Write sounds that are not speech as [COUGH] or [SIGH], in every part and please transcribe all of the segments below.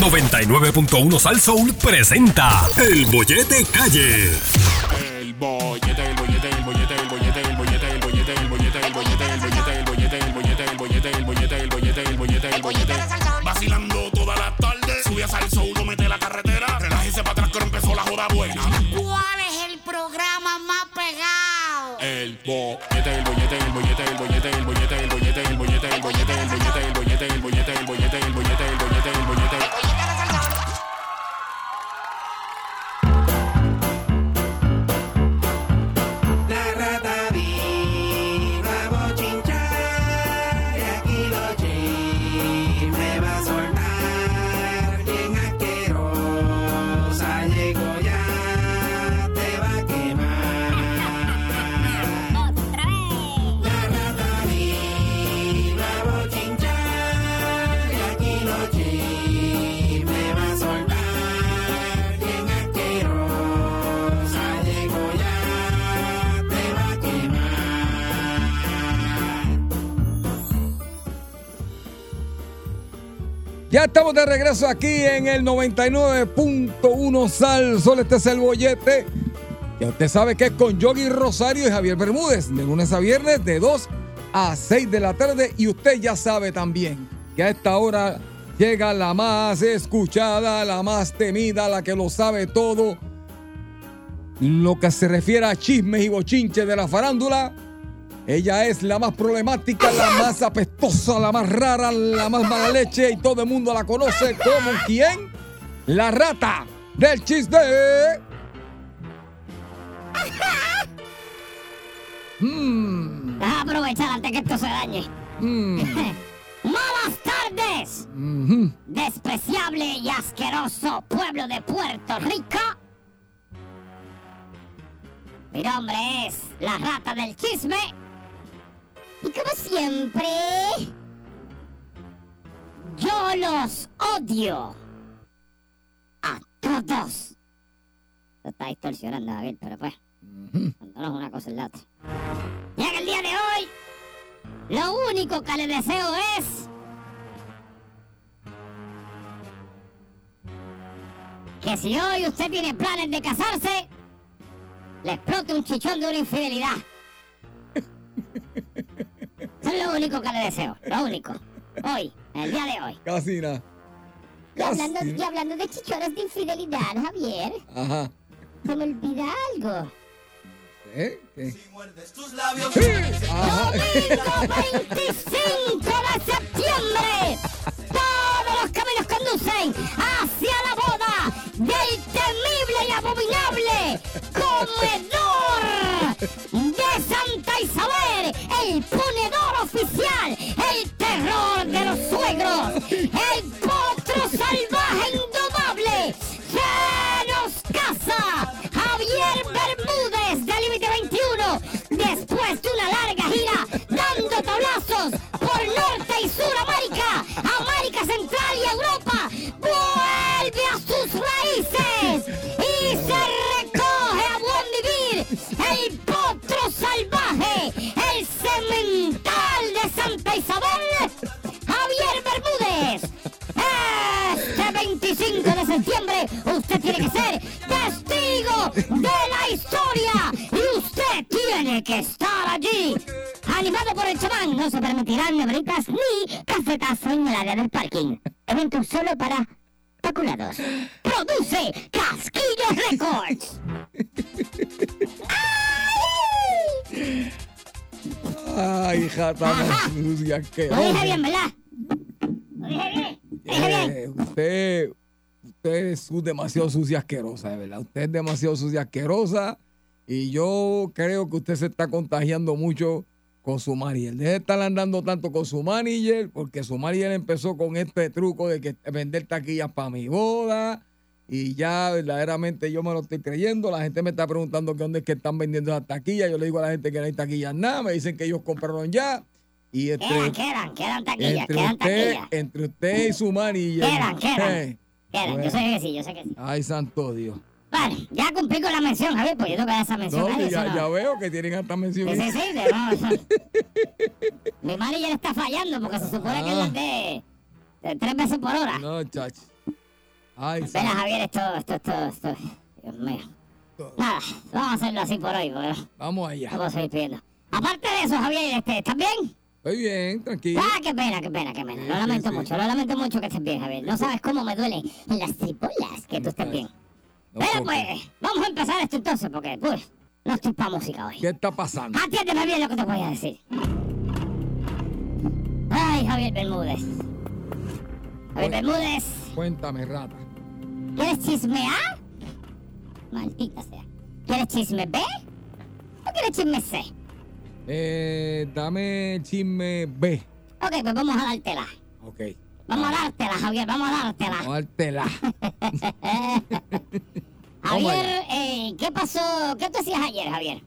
99.1 Sal Soul presenta El Bollete Calle. El bollete, estamos de regreso aquí en el 99.1 Sal Sol. Este es el bollete. Ya usted sabe que es con Yogi Rosario y Javier Bermúdez. De lunes a viernes, de 2 a 6 de la tarde. Y usted ya sabe también que a esta hora llega la más escuchada, la más temida, la que lo sabe todo. Lo que se refiere a chismes y bochinches de la farándula. Ella es la más problemática, la más apestosa, la más rara, la más mala leche y todo el mundo la conoce como quién? La rata del chiste. Mm, aprovechar antes que esto se dañe. mm, [LAUGHS] ¡Malas tardes! mhm. Despreciable y asqueroso pueblo de Puerto Rico. Mi nombre es la rata del chisme. Y como siempre, yo los odio a todos. Lo está distorsionando, David, pero pues, cuando no es una cosa es la otra. Y en el día de hoy, lo único que le deseo es que si hoy usted tiene planes de casarse, le explote un chichón de una infidelidad. [LAUGHS] Eso es lo único que le deseo, lo único. Hoy, en el día de hoy. Casi nada. Y hablando, y hablando de chichones de infidelidad, Javier, Ajá. se me olvida algo. ¿Eh? ¿Qué? Domingo 25 de septiembre. Todos los caminos conducen hacia la boda del temible y abominable comedor de Santa Isabel, el ponedor septiembre usted tiene que ser testigo de la historia y usted tiene que estar allí. Animado por el chamán, no se permitirán nebritas ni cafetazo en el área del parking. Evento solo para faculados. Produce Casquillo Records. ¡Ay! Ay, jata Lo dije bien, ¿verdad? Lo dije bien. Lo dije bien. Eh, usted, usted es demasiado sucia asquerosa, de verdad. Usted es demasiado sucia asquerosa. Y yo creo que usted se está contagiando mucho con su manager. Deje de estar andando tanto con su manager, porque su manager empezó con este truco de que vender taquillas para mi boda. Y ya verdaderamente yo me lo estoy creyendo. La gente me está preguntando que dónde es que están vendiendo esas taquillas. Yo le digo a la gente que no hay taquillas nada. Me dicen que ellos compraron ya. Y este, Quedan, quedan, quedan taquillas, entre quedan usted, taquillas. entre usted y su manager. Quedan, quedan. eh, Quedan, yo bueno. sé que sí, yo sé que sí. Ay, santo Dios. Vale, ya cumplí con la mención, Javier, pues yo tengo que dar esa mención. No, ya, no- ya veo que tienen hasta mención. Sí, sí, sí, de- no, eso- [LAUGHS] Mi manager está fallando porque se supone que él Ah. las de, de tres veces por hora. No, chacho. Ay, santo. Javier, esto, esto, esto, esto. Dios mío. Nada, vamos a hacerlo así por hoy, porque Vamos allá. vamos a seguir pidiendo. Aparte de eso, Javier, este, ¿estás bien? Estoy bien, tranquilo. Ah, qué pena, qué pena, qué pena. Lo Sí, lamento sí. mucho, lo lamento mucho que estés bien, Javier. No sabes cómo me duelen las tripolas que tú estés bien. No Pero pues, vamos a empezar esto entonces, porque pues, no estoy para música hoy. ¿Qué está pasando? Atiéndeme bien lo que te voy a decir. Ay, Javier Bermúdez. Javier Bermúdez, Cuéntame, rata. ¿quieres chisme A? Maldita sea. ¿Quieres chisme B? ¿O quieres chisme C? Eh, dame el chisme B. Ok, pues vamos a dártela. Ok. Vamos a dártela, Javier, vamos a dártela. Vamos a dártela. [LAUGHS] Javier, eh, ¿qué pasó? ¿Qué tú hacías ayer, Javier?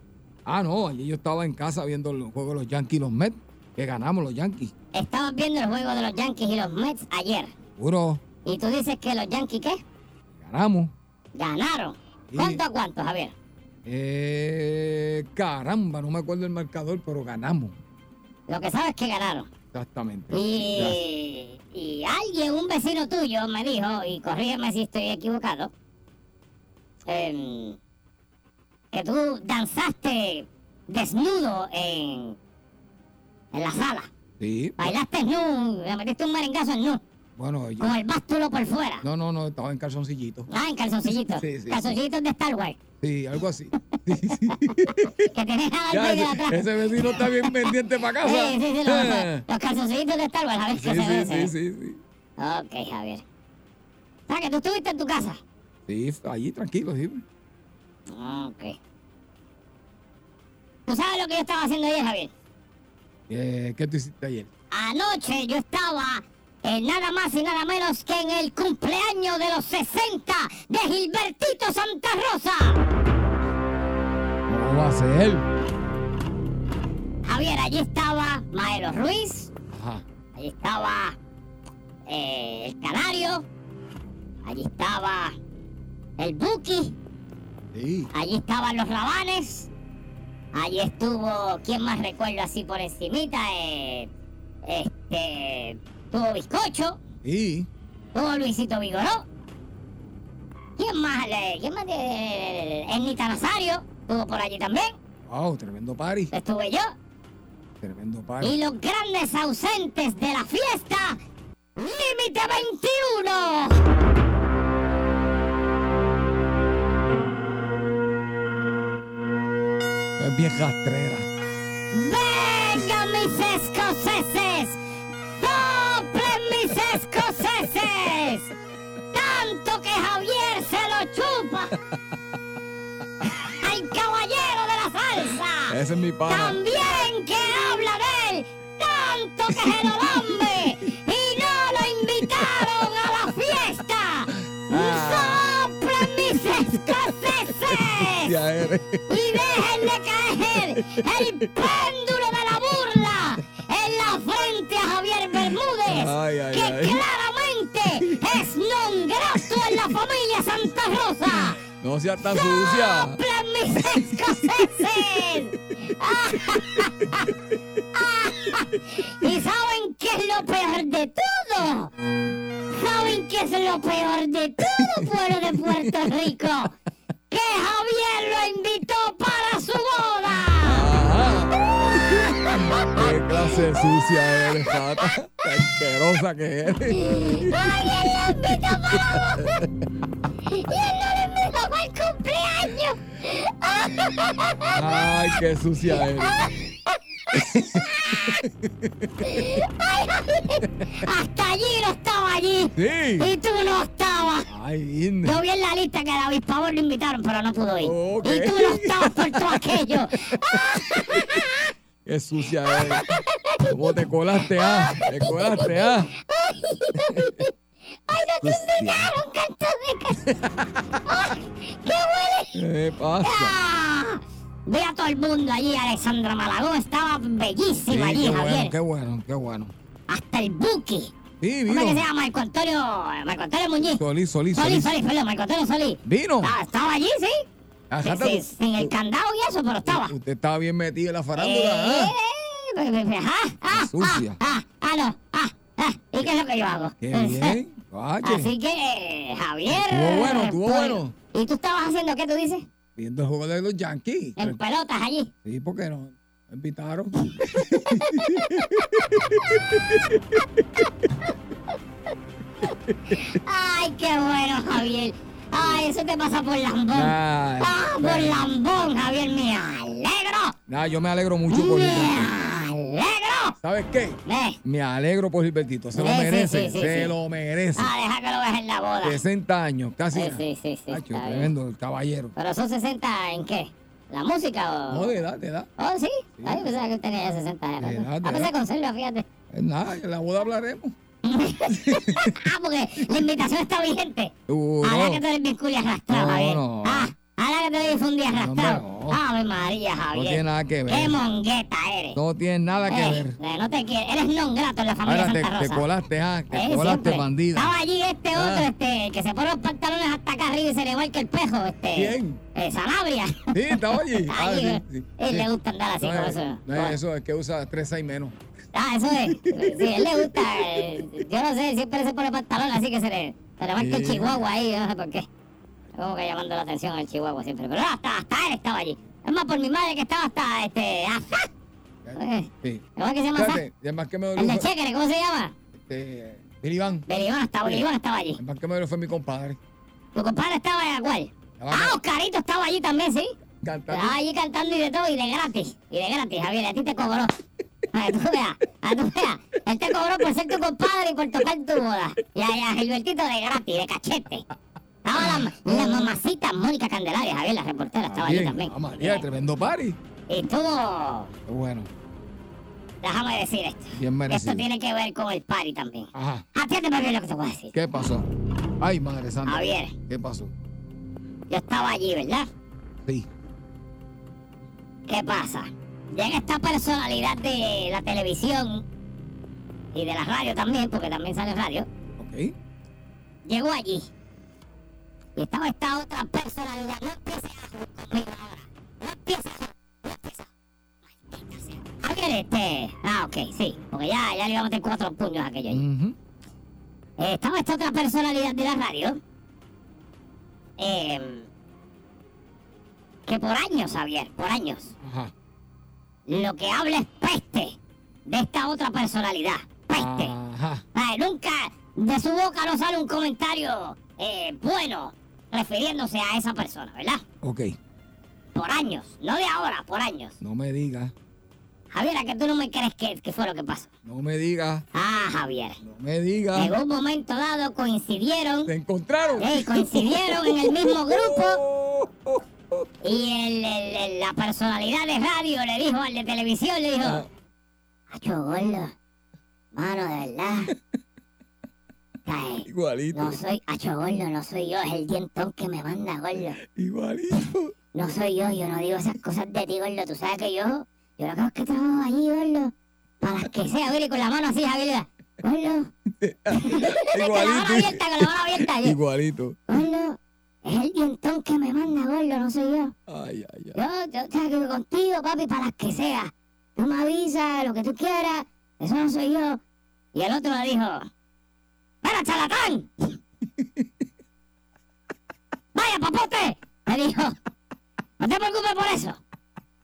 Ah, no, ayer yo estaba en casa viendo los juegos de los Yankees y los Mets, que ganamos los Yankees. Estabas viendo el juego de los Yankees y los Mets ayer. Puro, Y tú dices que los Yankees, ¿qué? ganamos. Ganaron. Sí. ¿Cuánto a cuánto, Javier? Eh, caramba, no me acuerdo el marcador, pero ganamos. Lo que sabes es que ganaron. Exactamente. Y, y alguien, un vecino tuyo, me dijo, y corrígeme si estoy equivocado, em, que tú danzaste desnudo en, en la sala. Sí. Bailaste nu, le metiste un merengazo en nu, Bueno, yo- con el bástulo por fuera. no, no, no, estaba en calzoncillito. Ah, en calzoncillitos. Sí, sí, calzoncillitos de Star Wars. Sí, algo así. [LAUGHS] Sí, sí. Que tenés a Ya, ese, atrás. ese vecino está bien pendiente para casa. Sí, sí, sí, los, [LAUGHS] los calzoncillos de Star Wars, a ver Sí, qué se ve. sí, ese. sí, sí, sí. Ok, Javier. O sea, que tú estuviste en tu casa. Sí, allí tranquilo, sí. Ok. ¿Tú sabes lo que yo estaba haciendo ayer, Javier? Eh, ¿Qué tú hiciste ayer? Anoche yo estaba en nada más y nada menos que en el cumpleaños de los 60 de Gilbertito Santa Rosa. ¿Cómo va a ser? Javier, allí estaba Maelo Ruiz, Ajá. allí estaba eh, el Canario, allí estaba el Buki, Sí. allí estaban los Rabanes, allí estuvo, ¿quién más recuerdo así por encimita? Eh, este, tuvo Bizcocho, Sí. tuvo Luisito Vigoró. ¿Quién más? le- ¿Quién más? Ernita Nazario, estuvo por allí también, Wow, tremendo party. estuve yo. Tremendo Y party. los grandes ausentes de la fiesta, Límite 21. Es bien rastrera. Ese es mi pana. También que habla de él, tanto que se lo lambe [LAUGHS] y no lo invitaron a la fiesta. ¡Soplen mis escoceses! Y dejen de caer el péndulo de la burla en la frente a Javier Bermúdez, Ay, ay, que ay. claramente es non grato en la familia Santa Rosa. No seas tan sucia. ¡Soplen mis escoceses! ¿Y saben qué es lo peor de todo? ¿Saben qué es lo peor de todo, pueblo de Puerto Rico? Que Javier lo invitó para su boda. Qué clase de sucia eres. Qué asquerosa que eres. Javier lo invitó para la boda. Ay, qué sucia eres. Hasta allí no estaba allí. Sí. Y tú no estabas. Ay, Inne. Yo vi en la lista que a David Pavón lo invitaron, pero no pudo ir. Ok. Y tú no estabas por todo aquello. Qué sucia eres. ¿Cómo te colaste, ah? Te colaste, ah. [LAUGHS] ¡Ay, no te invitaron, canto de [LAUGHS] ¡Ay, qué huele! ¿Qué pasa? ¡Ah! Vi a todo el mundo allí, Alexandra Malagón estaba bellísima Sí, allí, qué bueno, Javier. qué bueno, qué bueno. Hasta el Buki. Sí, ¿Cómo es que se vino. llama? Marco Antonio, Marco Antonio Muñiz. Solís, Solís, Solís, Solís. Solís, perdón, Marco Antonio Solís. Vino. Ah, estaba allí, sí. Ajá, Sí, sí, sin el candado y eso, pero estaba. Usted estaba bien metido en la Eh, farándula, ¿ah? eh, eh, ajá, ah, Sucia. Ah, ah, ah, no. Ah, ah, [LAUGHS] ¿Y qué es lo que yo hago? Qué bien. [LAUGHS] Oye, Así que, Javier. Estuvo bueno, estuvo pues, bueno. ¿Y tú estabas haciendo qué tú dices? viendo el juego de los Yankees. En pelotas allí. Sí, porque no me invitaron. [LAUGHS] Ay, qué bueno, Javier. Ay, eso te pasa por lambón. Ay, ah, por lambón, Javier. Me alegro. Nada, yo me alegro mucho por alegro. ¿Sabes qué? Me alegro por Gilbertito. Se lo Sí, merece. sí, sí, se lo merece. Ah, deja que lo veas en la boda. 60 años, casi. Sí, sí, sí, sí, tremendo, el caballero. ¿Pero son 60 en qué? ¿La música o...? No, de edad, de edad. Oh, sí. Ay, pensaba que tenía ya 60 años. De edad, de Ah, edad. se conserva, fíjate. Es nada, en la boda hablaremos. [LAUGHS] ah, porque la invitación está vigente. Uh, Ahora no. que tú eres bien culo arrastrado, No, no. Ah, ahora que tú eres un día arrastrado. No, no. Ave María, Javier. tiene nada que ver. Qué mongueta eres. No tiene nada que Eh, ver. eh, no te quiere. Eres non grato en la familia Ahora te, Santa te Rosa. colaste, ah, te Eh, colaste, siempre. bandida. Estaba allí este Ah. otro, este, que se pone los pantalones hasta acá arriba y se le vuelca el pejo, este. ¿Quién? Eh, Sanabria. Sí, estaba [LAUGHS] allí. Ah, Allí, sí, sí, él sí. le gusta andar así No, con es- eso. no es eso, es que usa 3 y menos. Ah, eso es. [LAUGHS] Sí, él le gusta. yo no sé, siempre se pone pantalón así que se le, se le marca el Sí. chihuahua ahí, no sé por qué. Como que llamando la atención al chihuahua siempre. Pero hasta, hasta él estaba allí. Es más, por mi madre que estaba hasta este. Azá. Eh, Sí. ¿Cómo que se llama Azá? Espérate, y el más que me El de fue, Chequere, ¿cómo se llama? este, Bilibán. Beribón estaba, Beribón estaba allí. El más que me dolió fue mi compadre. Tu compadre estaba en cuál? Ah. Oscarito estaba allí también, ¿sí? Cantando. Estaba allí cantando y de todo, y de gratis. Y de gratis, Javier, a ti te cobró. [LAUGHS] A que tú veas, a tú veas. Él te cobró por ser tu compadre y por tocar tu boda. Y a, a Gilbertito de gratis, de cachete. Estaba la, la mamacita Mónica Candelaria, Javier, la reportera, estaba allí también. Ah, María, tremendo party. Y tuvo, Qué bueno. déjame decir esto. Bien merecido. Esto tiene que ver con el party también. Ajá. Atiéndeme bien lo que te voy a decir. ¿Qué pasó? Ay, madre santa. Javier. ¿Qué pasó? Yo estaba allí, ¿verdad? Sí. ¿Qué pasa? Llega esta personalidad de la televisión y de la radio también, porque también sale radio. Ok. Llegó allí. Y estaba esta otra personalidad. No empiece a jugar conmigo ahora. No empiece a jugar. No empiece a Maldita sea. Este. Ah, ok, sí. Porque ya, ya le iba a meter cuatro puños a aquello. Eh, estaba esta otra personalidad de la radio. eh, que por años, Javier, por años. Ajá. lo que habla es peste de esta otra personalidad. Peste. Ajá. Ay, nunca de su boca no sale un comentario eh, bueno refiriéndose a esa persona, ¿verdad? Ok. Por años, no de ahora, por años. No me digas. Javier, ¿a que tú no me crees que, que fue lo que pasó? No me digas. Ah, Javier. No me digas. En un momento dado coincidieron, ¿Te encontraron? eh, coincidieron en el mismo grupo [LAUGHS] y el- el- el- la personalidad de radio le dijo al de televisión, le dijo, Ah, Acho, gordo. Mano, de verdad. [LAUGHS] Ay, igualito. no soy, Acho, gordo, no soy yo, es el dientón que me manda, gordo. Igualito. No soy yo, yo no digo esas cosas de ti, gordo. Tú sabes que yo, yo lo que hago es que trabajo allí, gordo. Para las que sea, Billy, con la mano así, Javier. Gordo. [LAUGHS] Con la mano abierta, Igualito. con la mano abierta. yo, Igualito. Gordo, es el dientón que me manda, gordo, no soy yo. Ay, ay, ay. Yo, yo, sabes que contigo, papi, para las que sea. Tú me avisas, lo que tú quieras. Eso no soy yo. Y el otro le dijo, ¡Espera, charlatán! ¡Vaya, papote! Me dijo, no te preocupes por eso.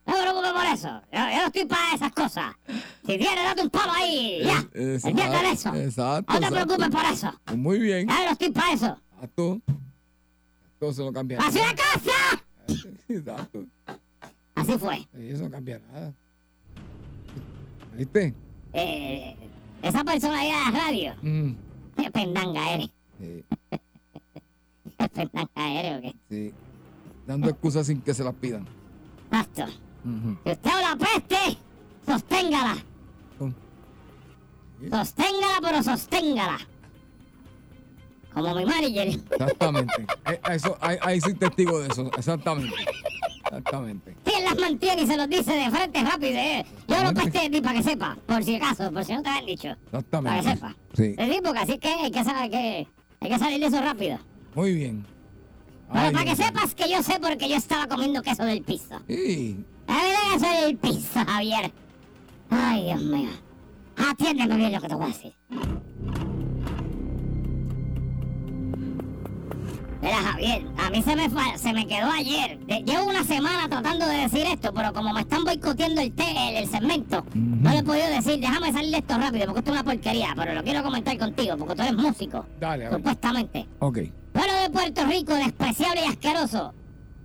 No te preocupes por eso. Yo, yo no estoy para esas cosas. Si quieres, date un palo ahí. Ya. De eso. exacto, No te exacto. preocupes por eso. Muy bien. Ya no estoy para eso. Exacto. Esto se no cambia nada. ¡Hacia la casa! [LAUGHS] Exacto. Así fue. Sí, Eso no cambia nada. ¿Viste? Eh, esa personalidad de la radio. Mm, [LAUGHS] Qué pendanga eres. sí, [LAUGHS] ¿Qué pendanga eres o qué? sí. Dando excusas sin que se las pidan. Basta. Ujú. Si usted habla peste, sosténgala. Sosténgala, pero sosténgala. Como mi manager. Exactamente. Eh, Eso, ahí, ahí soy testigo de eso. Exactamente. Exactamente. Él las mantiene y se los dice de frente rápido. eh. Yo no peste de ti para que sepa, por si acaso, por si no te habían dicho. Para que sepa. Sí. Porque así que hay que saber que hay que salir de eso rápido. Muy bien. Pero para que sepas que yo sé porque yo estaba comiendo queso del piso. Sí. A ver, queso del piso, Javier. Ay, Dios mío. Atiéndeme bien lo que te voy a decir. Mira, Javier, a mí se me, se me quedó ayer. De- llevo una semana tratando de decir esto, pero como me están boicoteando el, te- el, el segmento, no le he podido decir, déjame salir de esto rápido, porque esto es una porquería, pero lo quiero comentar contigo, porque tú eres músico, Dale, supuestamente. Ok. Pueblo de Puerto Rico, despreciable y asqueroso.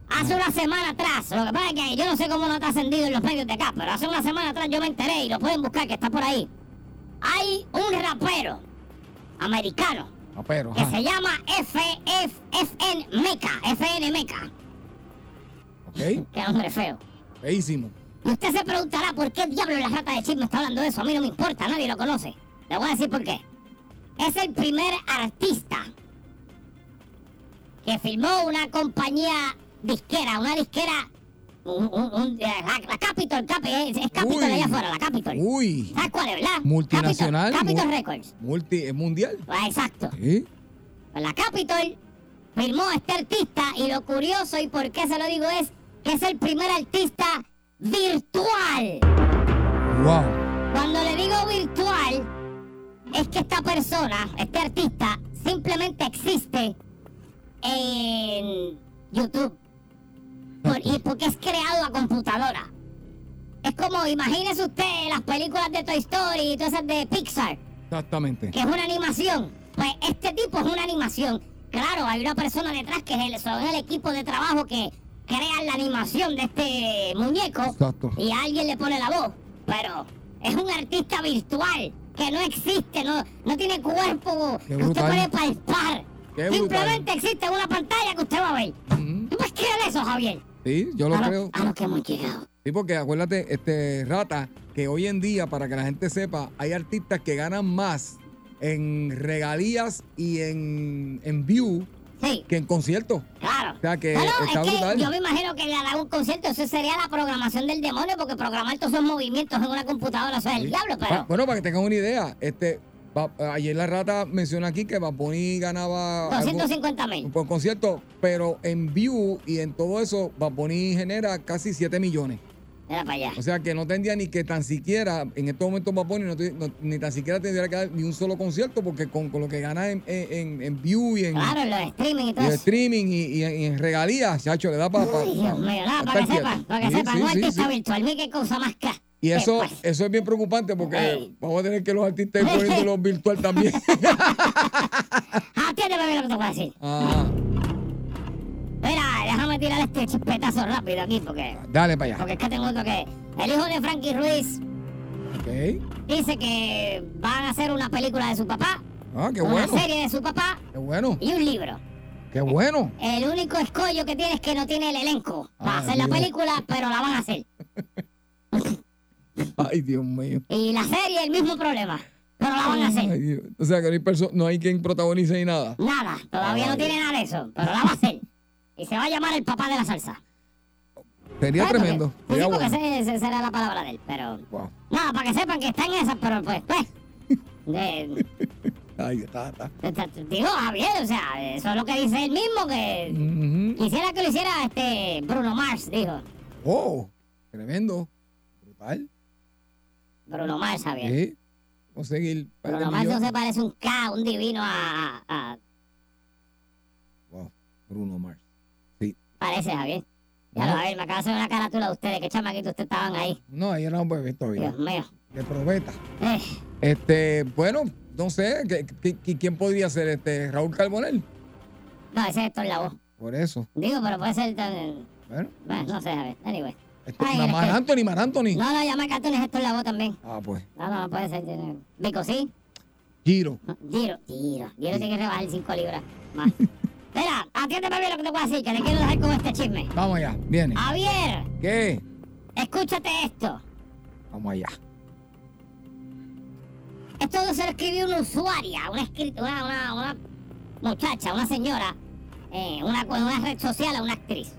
Hace una semana atrás, lo que pasa es que yo no sé cómo no te ha ascendido en los medios de acá, pero hace una semana atrás yo me enteré y lo pueden buscar que está por ahí. Hay un rapero americano Ah, pero, que ajá. se llama FF, FN Meca, FN Meca, Ok. [LAUGHS] que nombre feo. Feísimo. Usted se preguntará por qué diablo la rata de chisme está hablando de eso. A mí no me importa, nadie lo conoce. Le voy a decir por qué. Es el primer artista que firmó una compañía disquera, una disquera. Un- un- un- eh, la, la Capitol, Capi- es, es Capitol Uy. allá afuera, la Capitol. Uy. ¿Sabes cuál es, verdad? Multinacional. Capitol, Capitol mu- Records. Multi, ¿es mundial. Ah, Exacto. Sí. La Capitol firmó a este artista y lo curioso y por qué se lo digo es que es el primer artista virtual. Wow. Cuando le digo virtual, es que esta persona, este artista, simplemente existe en YouTube. Por- y porque es creado a computadora. Es como, imagínese usted las películas de Toy Story y todas esas de Pixar, Exactamente. que es una animación. Pues este tipo es una animación. Claro, hay una persona detrás que es el, son el equipo de trabajo que crea la animación de este muñeco Exacto. y alguien le pone la voz. Pero es un artista virtual que no existe, no, no tiene cuerpo que usted puede palpar. Simplemente existe una pantalla que usted va a ver. ¿Tú puedes creer eso, Javier? Sí, yo lo a, creo. Lo, a lo que hemos llegado. Sí, porque acuérdate, este Rata, que hoy en día, para que la gente sepa, hay artistas que ganan más en regalías y en, en view Sí, que en conciertos. claro. O sea que está es que brutal. yo me imagino que al dar un concierto, eso sería la programación del demonio, porque programar todos esos movimientos en una computadora, eso es el diablo, Pa- pero bueno, para que tengan una idea, este ayer la Rata menciona aquí que Bad Bunny ganaba algo 250 mil. por concierto, pero en view y en todo eso, Bad Bunny genera casi 7 millones. Era para allá. O sea que no tendría ni que tan siquiera, en estos momentos no, no- ni tan siquiera tendría que dar ni un solo concierto, porque con, con lo que gana en, en, en view y en, Claro, los streaming y y todo en eso. streaming y, y y en regalías, chacho, le da para... Dios mío, nada, para que sepan, para que sepan, un artista virtual, mira qué cosa más cara. Y eso, Pues, eso es bien preocupante porque Ey. vamos a tener que los artistas ir poniéndolo virtual también. [LAUGHS] Atiéndeme bien lo que te voy a decir. Ah, Mira, déjame tirar este chispetazo rápido aquí porque, dale para allá. porque es que tengo otro que. El hijo de Frankie Ruiz Ok. dice que van a hacer una película de su papá, Ah, qué una bueno. serie de su papá Qué bueno. y un libro. Qué bueno. El único escollo que tiene es que no tiene el elenco para Ah, hacer la película, pero la van a hacer. [LAUGHS] Ay, Dios mío. Y la serie, el mismo problema, pero la van a hacer. Ay, Dios. O sea que no hay, perso- no hay quien protagonice ni nada. Nada, todavía no tiene nada de eso, pero la va a hacer. Y se va a llamar el papá de la salsa. Sería porque- tremendo. Sí, Sería porque bueno. esa será la palabra de él, pero... Wow. Nada, para que sepan que está en esas, pero pues, pues... de- [LAUGHS] Ay, está, está. de- digo, Javier, o sea, eso es lo que dice él mismo, que Ujú. quisiera que lo hiciera este Bruno Mars, dijo. Oh, tremendo. Brutal. Bruno Mars, Javier. Sí. Bruno Mars no se parece un K, un divino a... Wow. Bruno Mars. parece, Javier. Ya lo, Javier, me acaba de hacer una carátula de ustedes, que chamaquito ustedes estaban ahí. No, ahí era un bebé todavía. Dios mío. De probeta. Eh, Este, bueno, no sé, ¿qué- qué- qué- ¿quién podría ser este? Raúl Carbonell. no, ese es Héctor Lavoe. Por eso. Digo, pero puede ser... Bueno, Bueno, no sé, Javier. Anyway. Ay, la Mar que- Anthony, Mar Anthony. No, no, llama Cartoon es Héctor Lavoe también. Ah, pues. No, no, no puede ser. Vico, sí. Giro. No, Giro, Giro. Giro tiene que rebajar 5 libras más. Mira, atiéndeme bien lo que te voy a decir, que te quiero dejar con este chisme. Vamos allá, viene. Javier, ¿Qué? escúchate esto. Vamos allá. Esto se lo escribió una usuaria, una, una, una, una muchacha, una señora, eh, una, red social una actriz.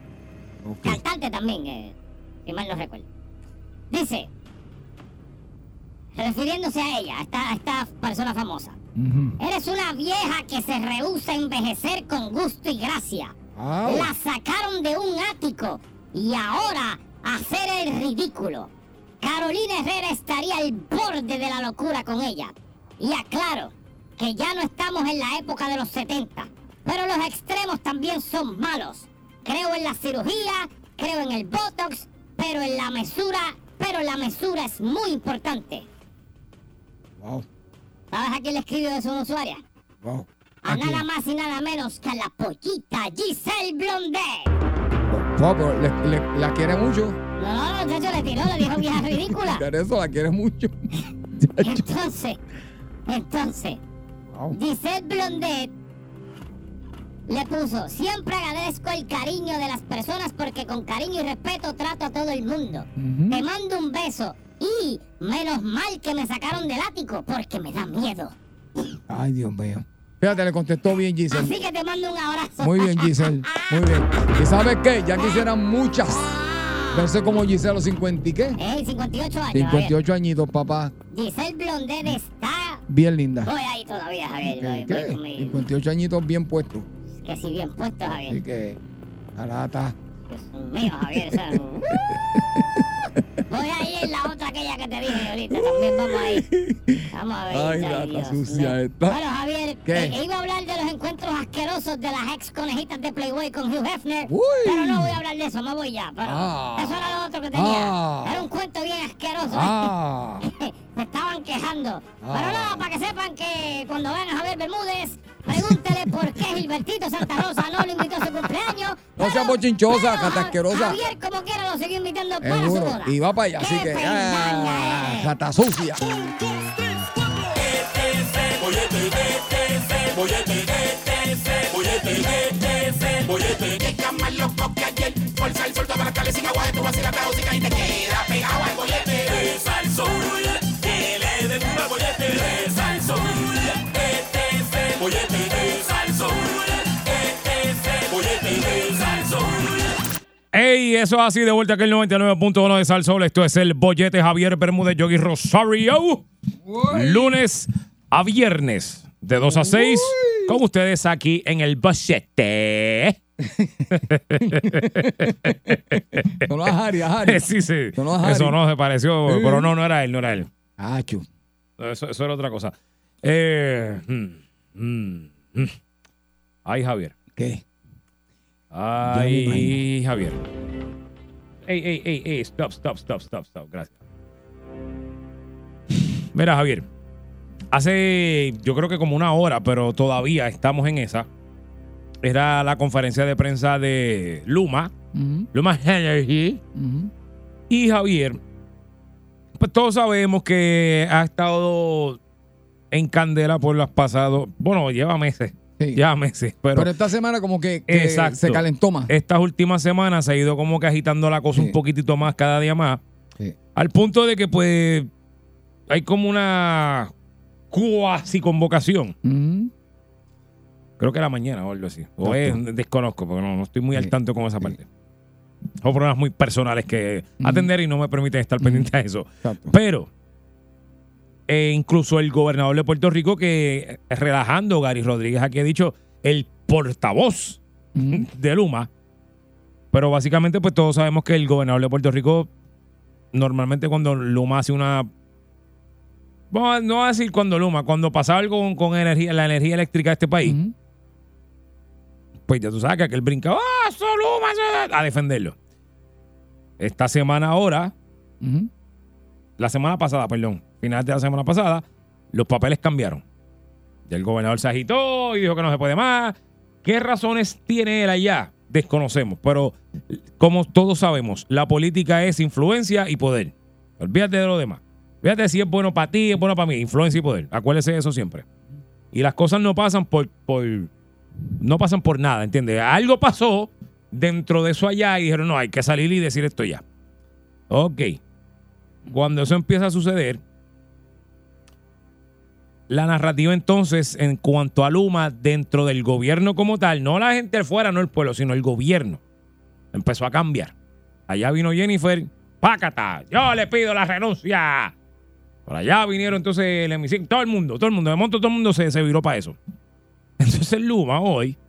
Cantante también, eh, si mal no recuerdo. Dice, refiriéndose a ella, a esta, a esta persona famosa. Ujú. Eres una vieja que se rehúsa a envejecer con gusto y gracia. Ah, La sacaron de un ático y ahora hacer el ridículo. Carolina Herrera estaría al borde de la locura con ella. Y aclaro que ya no estamos en la época de los 70. Pero los extremos también son malos. Creo en la cirugía, creo en el botox, pero en la mesura, pero la mesura es muy importante. Wow, ¿Sabes a quién le escribió eso a una usuaria? wow. A nada más y nada menos que a la pollita Giselle Blondet. Wow, pero le- le- la quiere mucho. No, no, no, muchacho, le tiró, le dijo vieja ridícula. [LAUGHS] Por eso la quiere mucho. [LAUGHS] Entonces, entonces, Wow. Giselle Blondet le puso, siempre agradezco el cariño de las personas porque con cariño y respeto trato a todo el mundo. Ujú. Te mando un beso y menos mal que me sacaron del ático porque me da miedo. Ay, Dios mío. Fíjate, le contestó bien Así Giselle. que te mando un abrazo. Muy bien, Giselle. Muy bien. ¿Y sabes qué? Ya quisieran muchas verse como Giselle a los 50 y qué. Ey, 58 años. 58 añitos, papá. Giselle Blondet está... Bien linda. Voy ahí todavía, Javier. ¿Qué? voy ¿Qué? con mi- 58 añitos bien puestos. Que si bien puesto, Así Javier. que, ahora está. Dios mío, Javier. o sea, Voy ahí en la otra aquella que te dije ahorita. También vamos ahí. Vamos a ver. Ay, Dios sucia mío. esta. Bueno, Javier, eh, iba a hablar de los encuentros asquerosos de las ex conejitas de Playboy con Hugh Hefner. Uy. Pero no voy a hablar de eso, me voy ya. Pero Ah. eso era lo otro que tenía. Ah. Era un cuento bien asqueroso. Ah, [LAUGHS] Se estaban quejando. Ah. Pero nada, para que sepan que cuando vean a Javier Bermúdez, pregúntele por qué Gilbertito Santa Rosa no lo invitó a su cumpleaños. No sea bochinchosa, catasquerosa. Javier, como quiera, lo siguió invitando para su boda. Y va para allá, así ¡Qué que. Ah, rata sucia. Bollete, llega más loco que ayer. Fuerza el sol, toda la calle sin agua de tu vacila, te música y te queda pegado al bollete. Es al sol, Ey, eso es así de vuelta aquí el 99.1 de Sal Sol. Esto es el bollete Javier Bermúdez Yogi Rosario. Lunes a viernes de 2 a 6 con ustedes aquí en el bollete. No a Harry, a Harry. [LAUGHS] sí, sí. Eso no es Harry. Eso no se pareció, pero no, no era él, no era él. Acho. Eso, eso era otra cosa. Eh, mm, mm, mm. Ay, Javier. ¿Qué? Ay, Javier. Ey, ey, ey, ey, stop, stop, stop, stop, stop. Gracias. Mira, Javier. Hace, yo creo que como una hora, pero todavía estamos en esa. Era la conferencia de prensa de Luma, Luma Energy. Y Javier, pues todos sabemos que ha estado en candela por los pasados. Bueno, lleva meses. Sí. Lleva meses. Pero, Pero esta semana como que, que Exacto. se calentó más. estas últimas semanas se ha ido como que agitando la cosa Sí. un poquitito más cada día más. Sí. Al punto de que pues hay como una cuasi convocación. Ujú. Creo que era mañana o algo así. O es, desconozco, porque no, no estoy muy al tanto con esa parte. Son problemas muy personales que Ujú. atender y no me permiten estar Ujú. pendiente a eso. Exacto. Pero eh, incluso el gobernador de Puerto Rico que eh, relajando, Gary Rodríguez aquí ha dicho el portavoz de Luma. Pero básicamente, pues todos sabemos que el gobernador de Puerto Rico, normalmente cuando Luma hace una. A- no voy a decir cuando Luma, cuando pasa algo con, con energía, la energía eléctrica de este país, pues ya tú sabes que aquel brinca, ¡ah, eso Luma! eso-", a defenderlo. Esta semana ahora. La semana pasada, perdón, final de la semana pasada, los papeles cambiaron. Ya el gobernador se agitó y dijo que no se puede más. ¿Qué razones tiene él allá? Desconocemos, pero como todos sabemos, la política es influencia y poder. Olvídate de lo demás. Fíjate si es bueno para ti, es bueno para mí. Influencia y poder. Acuérdese de eso siempre. Y las cosas no pasan por, por no pasan por nada, ¿entiendes? Algo pasó dentro de eso allá y dijeron, no, hay que salir y decir esto ya. Ok. Cuando eso empieza a suceder, la narrativa entonces en cuanto a Luma dentro del gobierno como tal, no la gente fuera, no el pueblo, sino el gobierno, empezó a cambiar. Allá vino Jennifer, pácata, yo le pido la renuncia. Por allá vinieron entonces el hemiciclo, todo el mundo, todo el mundo, de monto todo el mundo se, se viró para eso. Entonces Luma hoy. [LAUGHS]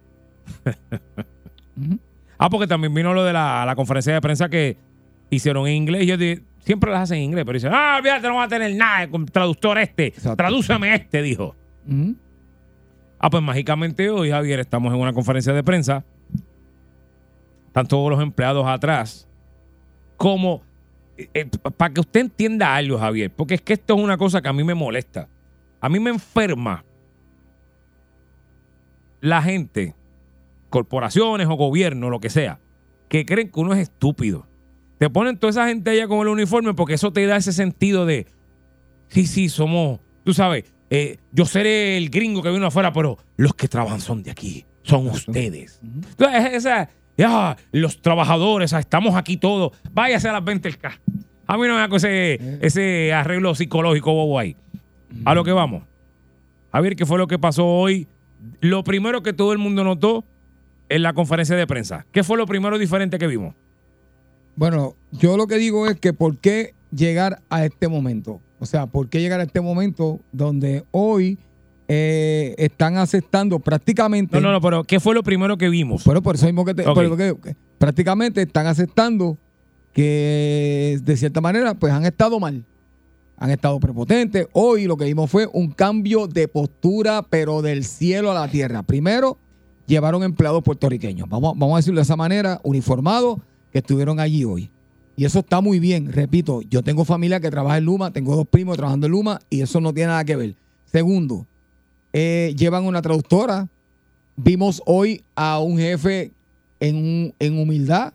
Ah, porque también vino lo de la, la conferencia de prensa que hicieron en inglés. Y yo dije, siempre las hacen en inglés, pero dicen, ah, olvídate, no va a tener nada con traductor este. Exacto. Tradúceme este, dijo. Ujú. Ah, pues mágicamente hoy, Javier, estamos en una conferencia de prensa. Están todos los empleados atrás. Como, para que usted entienda algo, Javier, porque es que esto es una cosa que a mí me molesta. A mí me enferma la gente, corporaciones o gobierno, lo que sea, que creen que uno es estúpido. Te ponen toda esa gente allá con el uniforme porque eso te da ese sentido de, sí, sí, somos, tú sabes, eh, yo seré el gringo que vino afuera, pero los que trabajan son de aquí, son ustedes. Entonces, esa, ya, los trabajadores, ah, estamos aquí todos, váyase a las 20 el K. A mí no me hago ese, ese arreglo psicológico bobo ahí. A lo que vamos. A ver qué fue lo que pasó hoy. Lo primero que todo el mundo notó en la conferencia de prensa. ¿Qué fue lo primero diferente que vimos? Bueno, yo lo que digo es que por qué llegar a este momento. O sea, ¿por qué llegar a este momento donde hoy eh, están aceptando prácticamente... No, no, no, pero ¿qué fue lo primero que vimos? Pero por eso mismo que, te, Ok. por lo que- que prácticamente están aceptando que de cierta manera pues han estado mal. Han estado prepotentes. Hoy lo que vimos fue un cambio de postura, pero del cielo a la tierra. Primero, llevaron empleados puertorriqueños. Vamos, vamos a decirlo de esa manera, uniformados, que estuvieron allí hoy. Y eso está muy bien. Repito, yo tengo familia que trabaja en Luma, tengo dos primos trabajando en Luma y eso no tiene nada que ver. Segundo, eh, llevan una traductora. Vimos hoy a un jefe en, en humildad.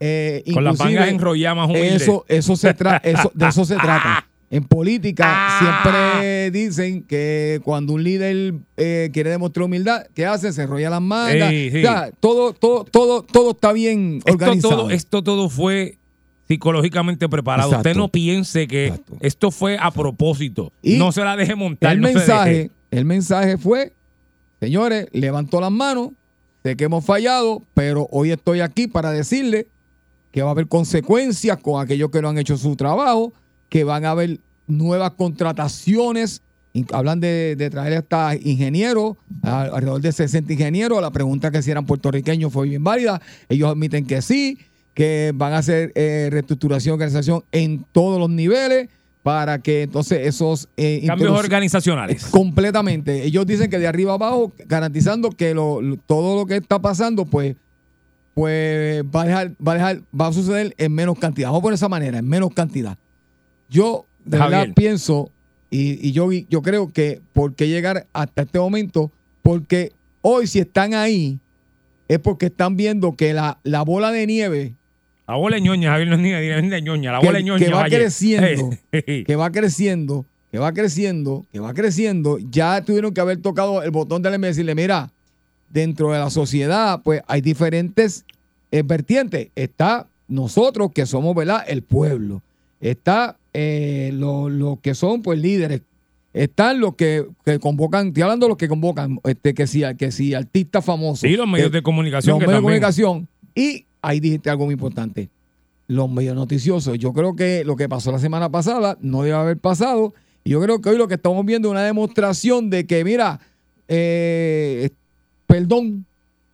eh, Con las mangas enrolladas más humildes. Eso, eso se eso, de eso se trata. [LAUGHS] En política Ah. siempre dicen que cuando un líder eh, quiere demostrar humildad, ¿qué hace? Se enrolla las mangas. Sí, sí. O sea, todo, todo, todo, todo está bien Esto organizado. todo, esto todo fue psicológicamente preparado. Exacto. Usted no piense que Exacto. esto fue a propósito. Y no se la deje montar. el no mensaje, deje. el mensaje fue, señores, levantó las manos, sé que hemos fallado, pero hoy estoy aquí para decirle que va a haber consecuencias con aquellos que no han hecho su trabajo, que van a haber nuevas contrataciones. Hablan de, de traer hasta ingenieros, alrededor de 60 ingenieros. La pregunta que si eran puertorriqueños fue bien válida. Ellos admiten que sí, que van a hacer eh, reestructuración, organización en todos los niveles para que entonces esos eh, Cambios organizacionales. Completamente. Ellos dicen que de arriba abajo, garantizando que lo- lo- todo lo que está pasando, pues, pues va a dejar, va a dejar, va a suceder en menos cantidad. Vamos por esa manera, en menos cantidad. Yo de verdad pienso, y, y yo, yo creo que por qué llegar hasta este momento, porque hoy si están ahí, es porque están viendo que la, la bola de nieve La bola de ñoña, Javier, no es ni de, de ñoña. La Que- bola de ñoña. que va creciendo. [LAUGHS] Que va creciendo, que va creciendo, que va creciendo, ya tuvieron que haber tocado el botón del M y decirle, mira, dentro de la sociedad, pues hay diferentes eh, vertientes. Está nosotros que somos, ¿verdad? El pueblo. Está eh, los lo que son, pues, líderes. Están los que, que convocan, estoy hablando de los que convocan, este, que si, que si artistas famosos. Sí, los medios que- de comunicación los que medios de comunicación. Y ahí dijiste algo muy importante. Los medios noticiosos. Yo creo que lo que pasó la semana pasada no debe haber pasado. Y yo creo que hoy lo que estamos viendo es una demostración de que, mira, eh, perdón,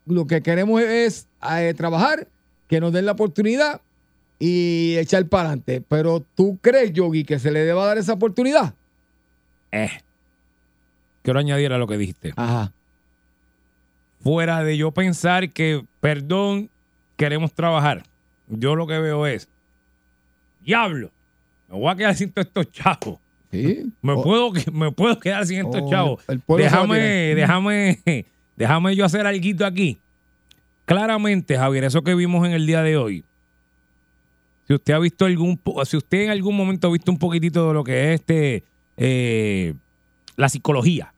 lo que queremos es eh, trabajar, que nos den la oportunidad y echar para adelante. Pero tú crees, Yogi, que se le deba dar esa oportunidad. Eh. Quiero añadir a lo que dijiste. Ajá. Fuera de yo pensar que, perdón, queremos trabajar. Yo lo que veo es, diablo, me voy a quedar sin todos estos chavos. Sí. [LAUGHS] Me, O- puedo, me puedo quedar sin estos Oh, chavos. Déjame, [LAUGHS] déjame, déjame yo hacer algo aquí. Claramente, Javier, eso que vimos en el día de hoy. Si usted ha visto algún, si usted en algún momento ha visto un poquitito de lo que es este, eh, la psicología.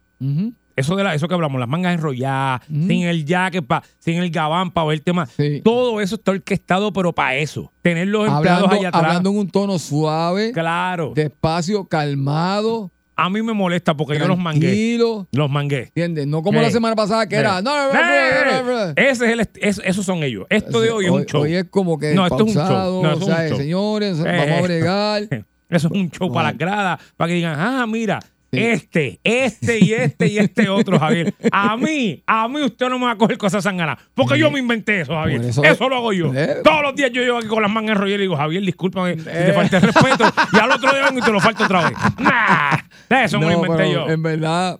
Eso de la, eso que hablamos, las mangas enrolladas, sin el jacket, pa- sin el gabán para ver tema. Sí. Todo eso está orquestado, pero para eso. Tener los empleados Hablando, allá atrás. hablando en un tono suave, claro. despacio, calmado, A mí me molesta porque yo los mangué. Los mangué. ¿Entiendes? No como Eh, la semana pasada que eh. era. No, no, no, Eh, no, no, no. Ese es el, es- esos son ellos. Esto de hoy es un show. Hoy es como que No, esto es un show. pausado, No, es un o sea, show. señores, Eh, vamos a bregar. [LAUGHS] Eso es un show para las gradas, para que digan, ah, mira. Este, este y este y este otro, Javier. A mí, a mí usted no me va a coger cosas sanganas, porque yo me inventé eso, Javier. Por Eso, eso- lo hago yo. Eh. Todos los días yo llego aquí con las mangas enrolladas y digo, Javier, discúlpame si te Eh. falta el respeto, y al otro día vengo y te lo falto otra vez. [LAUGHS] Nah, eso me lo inventé yo. En verdad,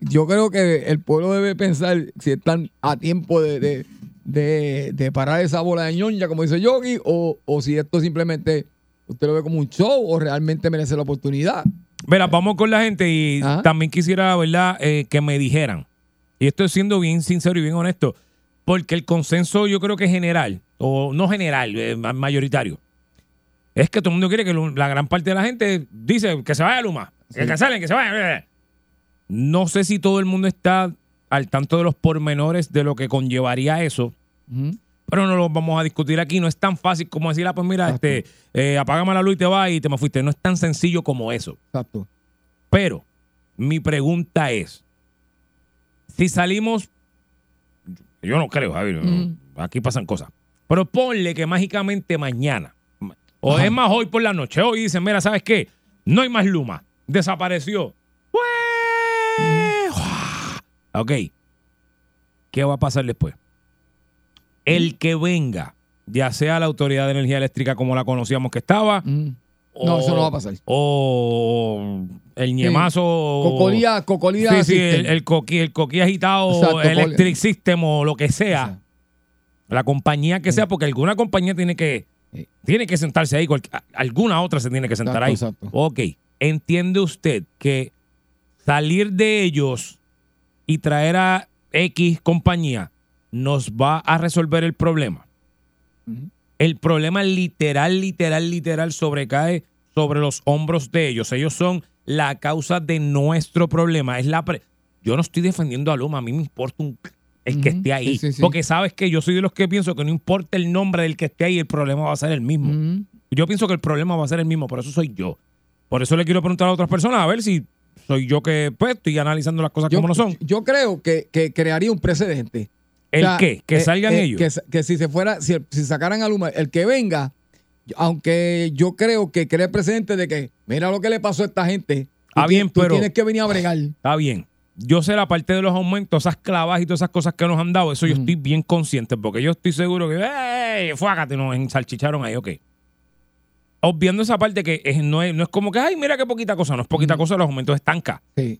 yo creo que el pueblo debe pensar si están a tiempo de, de, de- de parar esa bola de ñoña, como dice Yogi, o, o si esto simplemente usted lo ve como un show o realmente merece la oportunidad. Mira, vamos con la gente y Ajá. también quisiera, ¿verdad?, Eh, que me dijeran. Y estoy siendo bien sincero y bien honesto, porque el consenso yo creo que es general, o no general, eh, ma- mayoritario. Es que todo el mundo quiere que lo- la gran parte de la gente dice que se vaya Luma, que Sí. cancelen, que se vaya. No sé si todo el mundo está al tanto de los pormenores de lo que conllevaría eso, Ujú. Pero no lo vamos a discutir aquí. No es tan fácil como decir, ah, pues mira, este, eh, apágame la luz y te vas y te me fuiste. No es tan sencillo como eso. Exacto. Pero mi pregunta es, si salimos, yo no creo, Javier, Mm. aquí pasan cosas, pero ponle que mágicamente mañana, o Ajá. es más hoy por la noche, hoy dicen, mira, ¿sabes qué? No hay más Luma, desapareció. ¡Ué! Ok, ¿qué va a pasar después? El que venga, ya sea la Autoridad de Energía Eléctrica como la conocíamos que estaba, Mm. No, eso no va a pasar. O el ñemazo. Cocolía, cocolía. Sí, sí, el, el coquí, el coquí agitado, Exacto, Electric System o lo que sea. Exacto. La compañía que sea, porque alguna compañía tiene que, Sí. tiene que sentarse ahí. alguna otra se tiene que sentar Exacto, ahí. exacto. Ok. ¿Entiende usted que salir de ellos y traer a X compañía nos va a resolver el problema? El problema literal, literal, literal sobrecae sobre los hombros de ellos. Ellos son la causa de nuestro problema. Es la pre- yo no estoy defendiendo a Luma, a mí me importa un el que esté ahí. sí, sí, sí. Porque sabes que yo soy de los que pienso que no importa el nombre del que esté ahí, el problema va a ser el mismo. Yo pienso que el problema va a ser el mismo, por eso soy yo. Por eso le quiero preguntar a otras personas a ver si soy yo que pues, estoy analizando las cosas Yo, como no son. yo creo que, que crearía un precedente. ¿El O sea, qué? Que eh, salgan eh, ellos. Que, si se fuera, si, si sacaran a Luma, el que venga, aunque yo creo que crea el precedente de que, mira lo que le pasó a esta gente. Ah, bien, tú pero- tienes que venir a bregar. Está bien. Yo sé la parte de los aumentos, esas clavas y todas esas cosas que nos han dado, eso yo estoy bien consciente, porque yo estoy seguro que, ¡ey! Fuágate, nos ensalchicharon ahí, ok. Obviando esa parte que es- no, es, no es como que, ay, mira qué poquita cosa, no es poquita cosa, los aumentos estanca. Sí.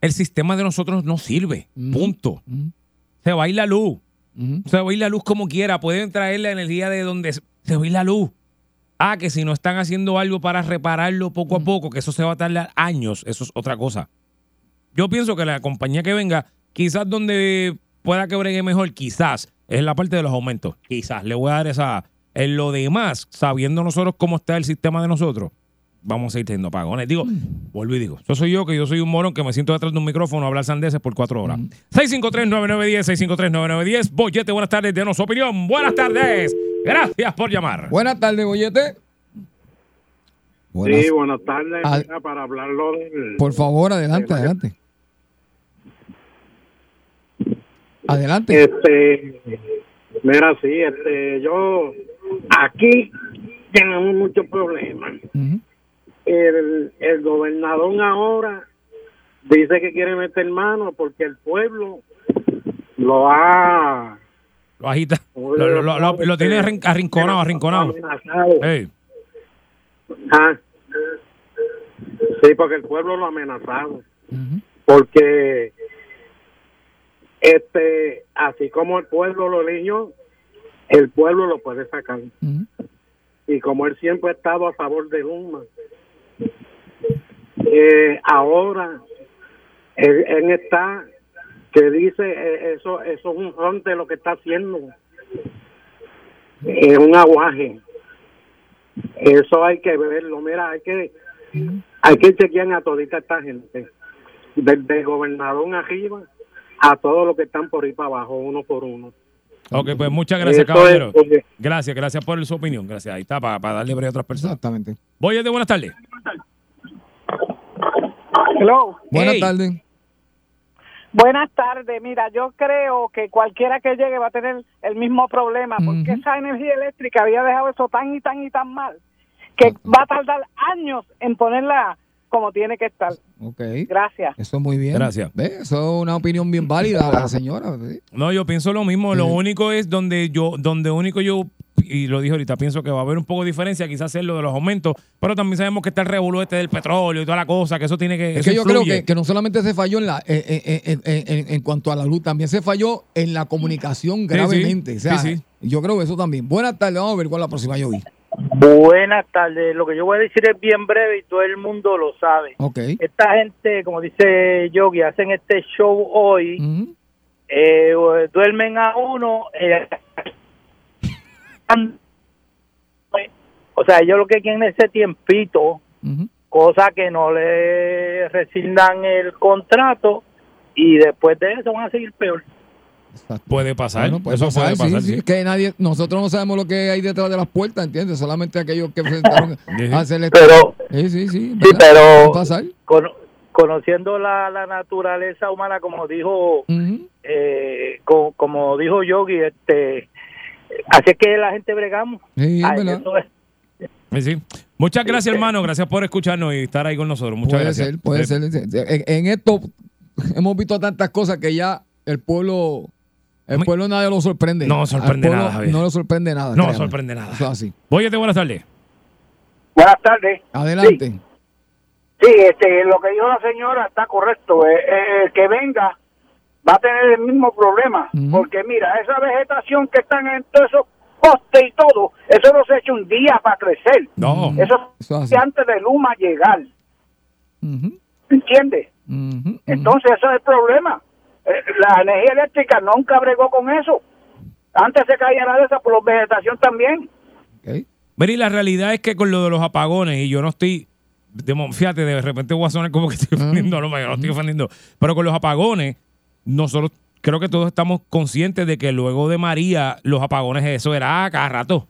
El sistema de nosotros no sirve, punto. Se va a ir la luz, se va a ir la luz como quiera, pueden traer la energía de donde se va a ir la luz. Ah, que si no están haciendo algo para repararlo poco a poco, que eso se va a tardar años, eso es otra cosa. Yo pienso que la compañía que venga, quizás donde pueda que bregue mejor, quizás, es la parte de los aumentos. Quizás, le voy a dar esa... En lo demás, sabiendo nosotros cómo está el sistema de nosotros, vamos a ir teniendo apagones. Digo, vuelvo y digo, yo soy yo, que yo soy un morón que me siento detrás de un micrófono a hablar sandeces por cuatro horas. 653-9910, 653-9910. Boyete, buenas tardes, denos su opinión. Buenas tardes. Gracias por llamar. Buenas tardes, Bollete. Buenas- Sí, buenas tardes. Ad- Mira, para hablarlo del... Por favor, adelante, adelante. Adelante. Este, mira, sí, este, yo aquí tenemos muchos problemas. Ujú. El, el gobernador ahora dice que quiere meter mano porque el pueblo lo ha... Lo agita. Lo, lo- lo- lo- lo tiene arrin- arrinconado, arrinconado. amenazado. Ey, Ah. Sí, porque el pueblo lo ha amenazado. Porque este así como el pueblo lo eligió el pueblo lo puede sacar y como él siempre ha estado a favor de Luma eh, ahora él, él está que dice eh, eso eso es un fronte lo que está haciendo es un aguaje eso hay que verlo mira hay que hay que chequear a todita esta gente desde el gobernador arriba a todos los que están por ahí para abajo uno por uno Ok, pues muchas gracias, Eso caballero. es, Gracias, gracias por su opinión. Gracias. Ahí está, para, para darle breve a otras personas. Exactamente. Boyete, buenas tardes. Hello. Buenas Hey. tardes. Buenas tardes. Mira, yo creo que cualquiera que llegue va a tener el mismo problema porque Ujú. esa energía eléctrica había dejado eso tan y tan y tan mal que va a tardar años en ponerla como tiene que estar. Ok. Gracias. Eso es muy bien. Gracias. ¿Ve? Eso es una opinión bien válida, la señora. ¿sí? No, yo pienso lo mismo. Lo Sí. único es donde yo, donde único yo y lo dije ahorita, pienso que va a haber un poco de diferencia, quizás es lo de los aumentos, pero también sabemos que está el revolú este del petróleo y toda la cosa, que eso tiene que. Es eso que yo creo que, que no solamente se falló en, la, eh, eh, eh, eh, en, en cuanto a la luz, también se falló en la comunicación gravemente. O sea, Sí, sí. Yo creo que eso también. Buenas tardes, vamos a ver cuál es la próxima yo vi. Buenas tardes. Lo que yo voy a decir es bien breve y todo el mundo lo sabe. Ok. Esta gente, como dice Yogi, hacen este show hoy, eh, duermen a uno. eh, o sea, ellos lo que quieren es ese tiempito, Ujú. cosa que no le resignan el contrato y después de eso van a seguir peor. Puede pasar. Bueno, puede eso pasar, puede pasar. sí, sí. que nadie, nosotros no sabemos lo que hay detrás de las puertas, ¿entiendes? Solamente aquellos que presentaron [LAUGHS] Sí. a hacer esto. Pero, Sí, sí, sí. pero Puede pasar. cono- conociendo la, la naturaleza humana, como dijo eh, co- como dijo Yogi, este, así es que la gente bregamos. Sí, Ay, ¿verdad? eso es- Sí, sí. Muchas gracias, hermano. Gracias por escucharnos y estar ahí con nosotros. Muchas puede gracias. ser, puede ser. En, en esto hemos visto tantas cosas que ya el pueblo, el pueblo nadie lo sorprende. No sorprende pueblo nada, Javier. No lo sorprende nada. No créame. sorprende nada. Eso es así. Óyete, buenas tardes. Buenas tardes. Adelante. Sí, este, lo que dijo la señora está correcto. Eh, eh, que venga va a tener el mismo problema. Porque mira, esa vegetación que están en todos esos postes y todo, eso no se echa un día para crecer. No. Eso Eso es antes de Luma llegar. Ujú, ¿Entiendes? ujú, ujú. Entonces, ese es el problema. Eh, la energía eléctrica nunca bregó con eso. Antes se caía la de esa por la vegetación también. Ok. Mira, y la realidad es que con lo de los apagones, y yo no estoy, de, fíjate, de repente voy a sonar como que estoy ofendiendo, no, yo no estoy ofendiendo, pero con los apagones, nosotros creo que todos estamos conscientes de que luego de María, los apagones, eso era a cada rato.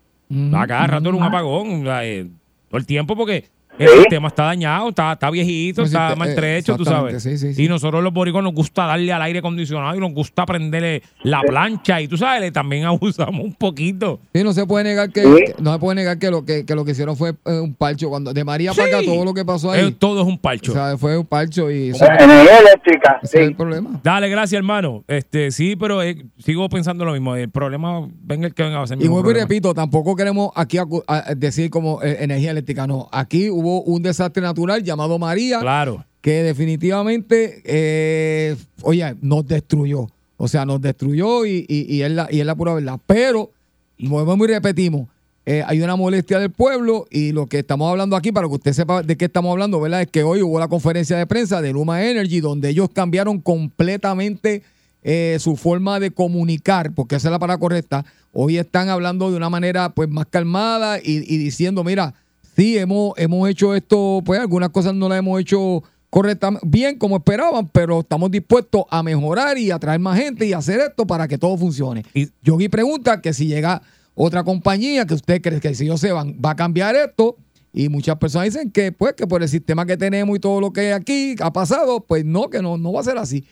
A cada rato era un apagón, o sea, eh, todo el tiempo porque el Sí. sistema está dañado, está, está viejito, está te- maltrecho, tú sabes. sí, sí, sí. Y nosotros los boricos nos gusta darle al aire acondicionado y nos gusta prenderle la plancha y tú sabes, le también abusamos un poquito. Sí, no se puede negar que, Sí. que- no se puede negar que lo que, que lo que hicieron fue eh, un parcho cuando de María para acá todo lo que pasó ahí. Eh, todo es un parcho. o sea, fue un parcho y eso, Energía eléctrica. ese es sí. el problema. Dale, gracias, hermano. Este, sí, pero eh, sigo pensando lo mismo. El problema, venga el que venga a ser Y vuelvo y repito, tampoco queremos aquí a- decir como eh, energía eléctrica, no. Aquí hubo un desastre natural llamado María, Claro. que definitivamente, eh, oye, nos destruyó. O sea, nos destruyó y, y- y es, la, y es la pura verdad. Pero, volvemos y repetimos, eh, hay una molestia del pueblo y lo que estamos hablando aquí, para que usted sepa de qué estamos hablando, ¿verdad? Es que hoy hubo la conferencia de prensa de Luma Energy, donde ellos cambiaron completamente eh, su forma de comunicar, porque esa es la palabra correcta. Hoy están hablando de una manera pues más calmada y, y diciendo, mira, sí, hemos, hemos hecho esto, pues algunas cosas no las hemos hecho correctamente, bien como esperaban, pero estamos dispuestos a mejorar y a traer más gente y hacer esto para que todo funcione. Y- Yogi pregunta que si llega otra compañía que usted cree que si ellos se van, va a cambiar esto. Y muchas personas dicen que, pues, que por el sistema que tenemos y todo lo que aquí ha pasado, pues no, que no, no va a ser así.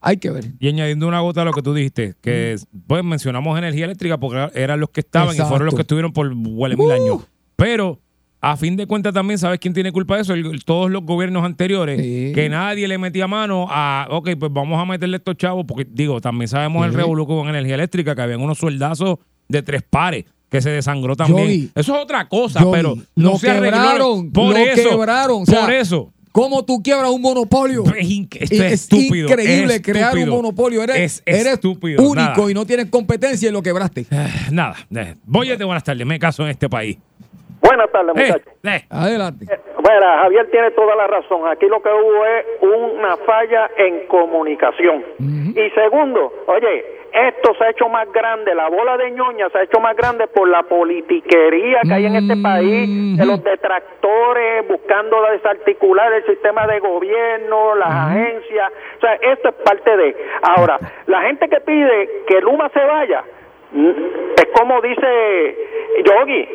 Hay que ver. Y añadiendo una gota a lo que tú dijiste, que pues mencionamos energía eléctrica porque eran los que estaban y fueron los que estuvieron por huele mil Uh. años. Pero a fin de cuentas también, ¿sabes quién tiene culpa de eso? El- todos los gobiernos anteriores, Sí. que nadie le metía mano a, ok, pues vamos a meterle estos chavos, porque digo, también sabemos el revolú con energía eléctrica, que habían unos soldazos de tres pares que se desangró también. Eso es otra cosa, pero no lo se quebraron, por lo eso, quebraron, o por eso. ¿Cómo tú quiebras un monopolio? Es, inc- es es estúpido. increíble es crear un monopolio. Eres, es eres estúpido. único nada. y no tienes competencia y lo quebraste. Eh, Nada, eh, Bóyete, buenas tardes, me caso en este país. Buenas tardes, Eh, muchachos. eh, Adelante. Bueno, Javier tiene toda la razón. Aquí lo que hubo es una falla en comunicación. Y segundo, oye, esto se ha hecho más grande, la bola de ñoña se ha hecho más grande por la politiquería que hay en este país, de los detractores buscando desarticular el sistema de gobierno, las agencias. O sea, esto es parte de. Ahora, la gente que pide que Luma se vaya, mm, es como dice Yogi,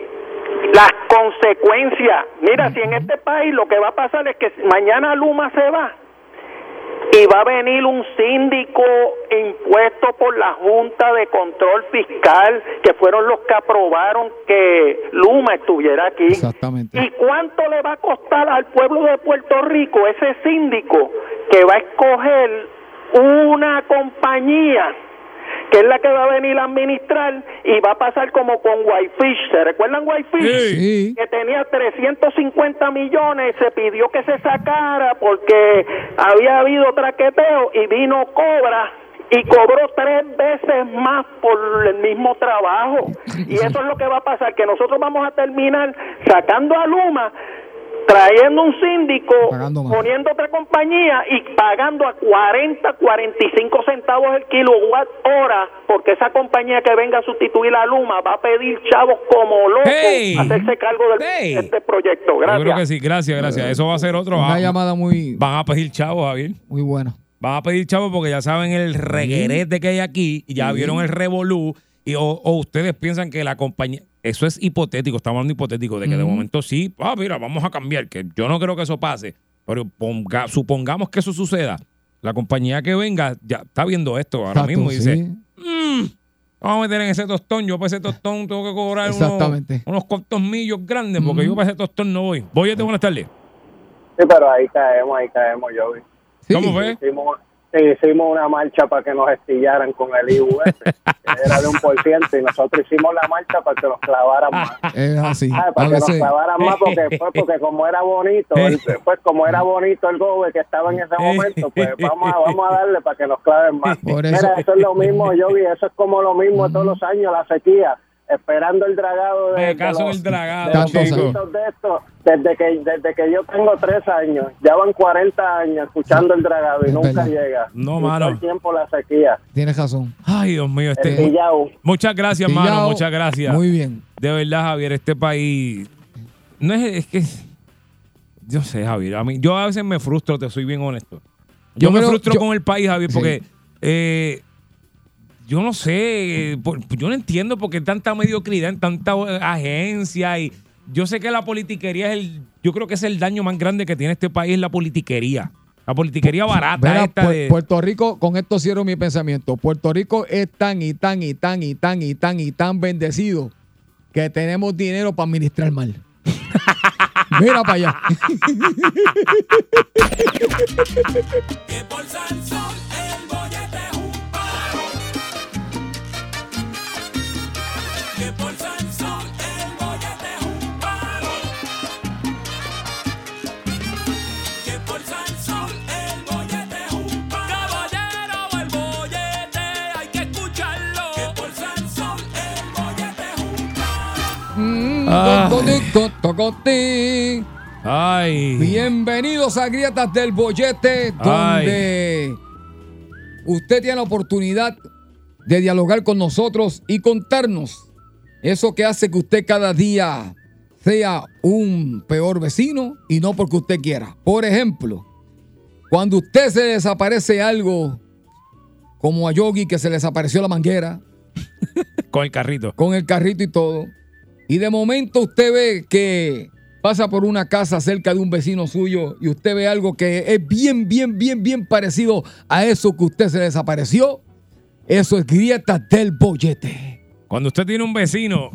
las consecuencias. Mira, si en este país lo que va a pasar es que mañana Luma se va y va a venir un síndico impuesto por la Junta de Control Fiscal, que fueron los que aprobaron que Luma estuviera aquí. Exactamente. ¿Y cuánto le va a costar al pueblo de Puerto Rico ese síndico que va a escoger una compañía que es la que va a venir a administrar y va a pasar como con Whitefish. ¿Se recuerdan Whitefish? Sí. Que tenía 350 millones, se pidió que se sacara porque había habido traqueteo y vino Cobra y cobró tres veces más por el mismo trabajo. Y eso es lo que va a pasar, que nosotros vamos a terminar sacando a Luma, trayendo un síndico, poniendo otra compañía y pagando a 40, 45 centavos el kilowatt hora, porque esa compañía que venga a sustituir a Luma va a pedir chavos como locos Hey. a hacerse cargo del, Hey. de este proyecto. Yo Gracias. creo que sí, gracias, gracias. Eso va a ser otro. Una Van, llamada muy, van a pedir chavos, Javier. muy buena. Van a pedir chavos porque ya saben el reguerete que hay aquí y ya vieron el revolú. Y, o, o ustedes piensan que la compañía. Eso es hipotético, estamos hablando hipotético, de que de momento sí, ah, mira, vamos a cambiar, que yo no creo que eso pase, pero ponga- supongamos que eso suceda. La compañía que venga ya está viendo esto ahora Exacto, mismo y dice, sí. "Mm, vamos a meter en ese tostón, yo para ese tostón tengo que cobrar unos, Exactamente. unos cuantos millos grandes porque yo para ese tostón no voy. Voy, buenas tardes. Sí, pero ahí caemos, ahí caemos, yo. Sí. ¿Cómo fue? Hicimos, hicimos una marcha para que nos estillaran con el IUS, [LAUGHS] que era de un por ciento, y nosotros hicimos la marcha para que nos clavaran más. [LAUGHS] Es así. Ah, para que nos clavaran más porque, [LAUGHS] pues, porque como era bonito, el- pues como era bonito el gobe que estaba en ese momento, pues vamos a, vamos a darle para que nos claven más. Por eso- Mira, eso es lo mismo, Yogi, eso es como lo mismo todos los años, la sequía, esperando el dragado de, Me de caso en los- el dragado, de los Tantos chico. poquitos de esto, desde que, desde que yo tengo tres años, ya van 40 años escuchando el dragado y Es nunca verdad. llega. No, mano. El tiempo la sequía. Tienes razón. Ay, Dios mío, este. Muchas gracias, mano, muchas gracias. Muy bien. De verdad, Javier, este país. No es, es que. Yo sé, Javier. A mí, yo a veces me frustro, te soy bien honesto. Yo, Yo me creo- frustro yo- con el país, Javier, Sí. porque. eh, yo no sé. eh, por- yo no entiendo por qué tanta mediocridad en tanta eh, agencia. Y yo sé que la politiquería es el. Yo creo que es el daño más grande que tiene este país, la politiquería. La politiquería barata Verá, esta Pu- de- Puerto Rico, con esto cierro mi pensamiento. Puerto Rico es tan y tan y tan y tan y tan y tan bendecido que tenemos dinero para administrar mal. [LAUGHS] Mira para allá. Ay. tocotín. Ay. Bienvenidos a Grietas del Bollete, donde usted tiene la oportunidad de dialogar con nosotros y contarnos eso que hace que usted cada día sea un peor vecino y no porque usted quiera. Por ejemplo, cuando usted se desaparece algo como a Yogi que se le desapareció la manguera, [LAUGHS] Con el carrito. con el carrito y todo. Y de momento usted ve que pasa por una casa cerca de un vecino suyo y usted ve algo que es bien, bien, bien, bien parecido a eso que usted se desapareció. Eso es grietas del bollete. Cuando usted tiene un vecino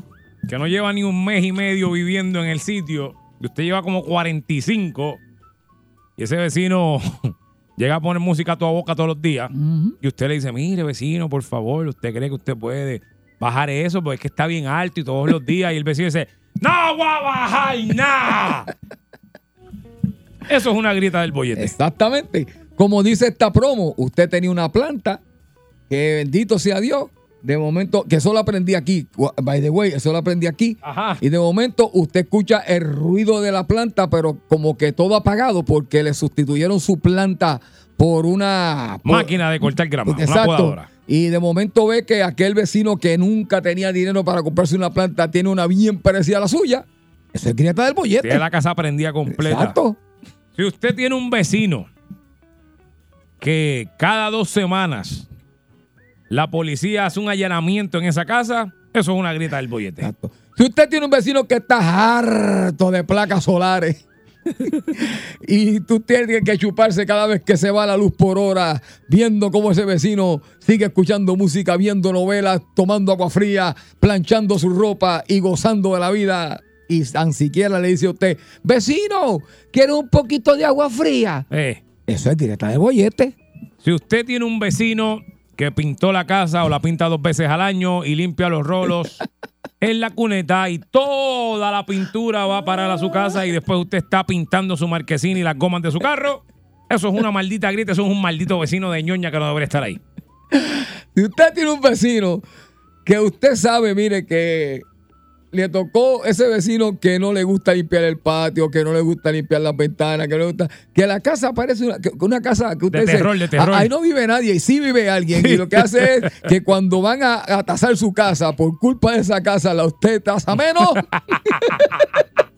que no lleva ni un mes y medio viviendo en el sitio, y usted lleva como 45, y ese vecino [LAUGHS] llega a poner música a toda boca todos los días, y usted le dice, mire vecino, por favor, ¿usted cree que usted puede bajar eso? Porque es que está bien alto y todos los días, y el vecino dice, no voy a bajar nada. Eso es una grieta del bollete. Exactamente. Como dice esta promo, usted tenía una planta que bendito sea Dios. De momento, que eso lo aprendí aquí, by the way, eso lo aprendí aquí. Ajá. Y de momento usted escucha el ruido de la planta, pero como que todo apagado porque le sustituyeron su planta por una por- Máquina de cortar grama, una podadora. Y de momento ve que aquel vecino que nunca tenía dinero para comprarse una planta tiene una bien parecida a la suya. Eso es grieta del bollete. Tiene la casa prendida completa. Exacto. Si usted tiene un vecino que cada dos semanas la policía hace un allanamiento en esa casa, eso es una grieta del bollete. Exacto. Si usted tiene un vecino que está harto de placas solares [LAUGHS] y tú tienes que chuparse cada vez que se va la luz por hora, viendo cómo ese vecino sigue escuchando música, viendo novelas, tomando agua fría, planchando su ropa y gozando de la vida. Y tan siquiera le dice a usted, vecino, ¿quiere un poquito de agua fría? Eh, Eso es directa de bollete. si usted tiene un vecino que pintó la casa o la pinta dos veces al año y limpia los rolos [LAUGHS] en la cuneta y toda la pintura va a parar a su casa y después usted está pintando su marquesina y las gomas de su carro. Eso es una maldita grita, eso es un maldito vecino de ñoña que no debería estar ahí. Si usted tiene un vecino que usted sabe, mire, que le tocó ese vecino que no le gusta limpiar el patio, que no le gusta limpiar las ventanas, que no le gusta. Que la casa parece una, que- una casa que usted De dice, terror, de terror. "Ah, Ahí no vive nadie, y sí vive alguien. Y lo que hace es que cuando van a, a tasar su casa, por culpa de esa casa, la usted tasa menos. [LAUGHS]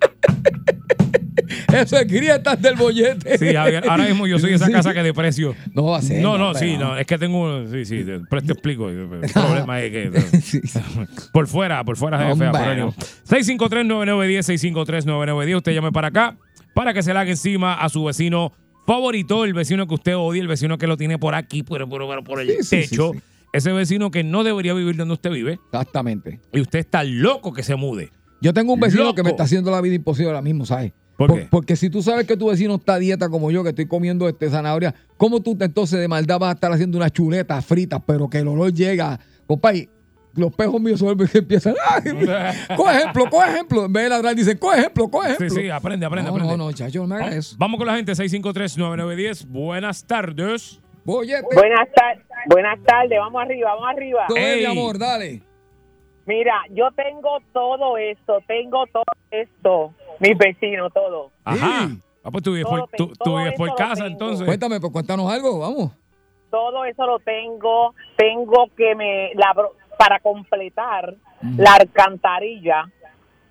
[LAUGHS] Eso es grietas del bollete. Sí, Javier, ahora mismo yo soy esa Sí. casa que deprecio. No va a ser. No, no, sí, no, es que tengo, sí, sí, te- pero te explico. El [LAUGHS] problema es que [LAUGHS] por fuera, por fuera es fea. Hombre. pero anyway. 653-9910, 653-9910, usted llame para acá para que se le haga encima a su vecino favorito, el vecino que usted odia, el vecino que lo tiene por aquí, por, por, por- por el Sí, sí, sí, techo, sí. ese vecino que no debería vivir donde usted vive Exactamente. y usted está loco que se mude. Yo tengo un vecino Loco. que me está haciendo la vida imposible ahora mismo, ¿sabes? ¿Por qué? Porque si tú sabes que tu vecino está a dieta como yo, que estoy comiendo este zanahoria, ¿cómo tú entonces de maldad vas a estar haciendo unas chuletas fritas, pero que el olor llega? Compadre, los pejos míos se vuelven que empiezan. ¡Ay! [LAUGHS] Coge ejemplo, coge ejemplo. En vez de ladrar, dicen, coge ejemplo, coge Sí, ejemplo. sí, aprende, aprende, no, aprende. no, no, chacho, no me hagas eso. Vamos con la gente, 653-9910. Buenas tardes. Bollete. Buenas tardes, buenas tardes, vamos arriba, vamos arriba. Ey. mi amor, dale. Mira, yo tengo todo esto, tengo todo esto, mis vecinos, todo. Ajá. Sí. Ah, pues tú vives por, tú, vives por casa, entonces. Cuéntame, pues cuéntanos algo, vamos. Todo eso lo tengo, tengo que me, la, bro- para completar la alcantarilla,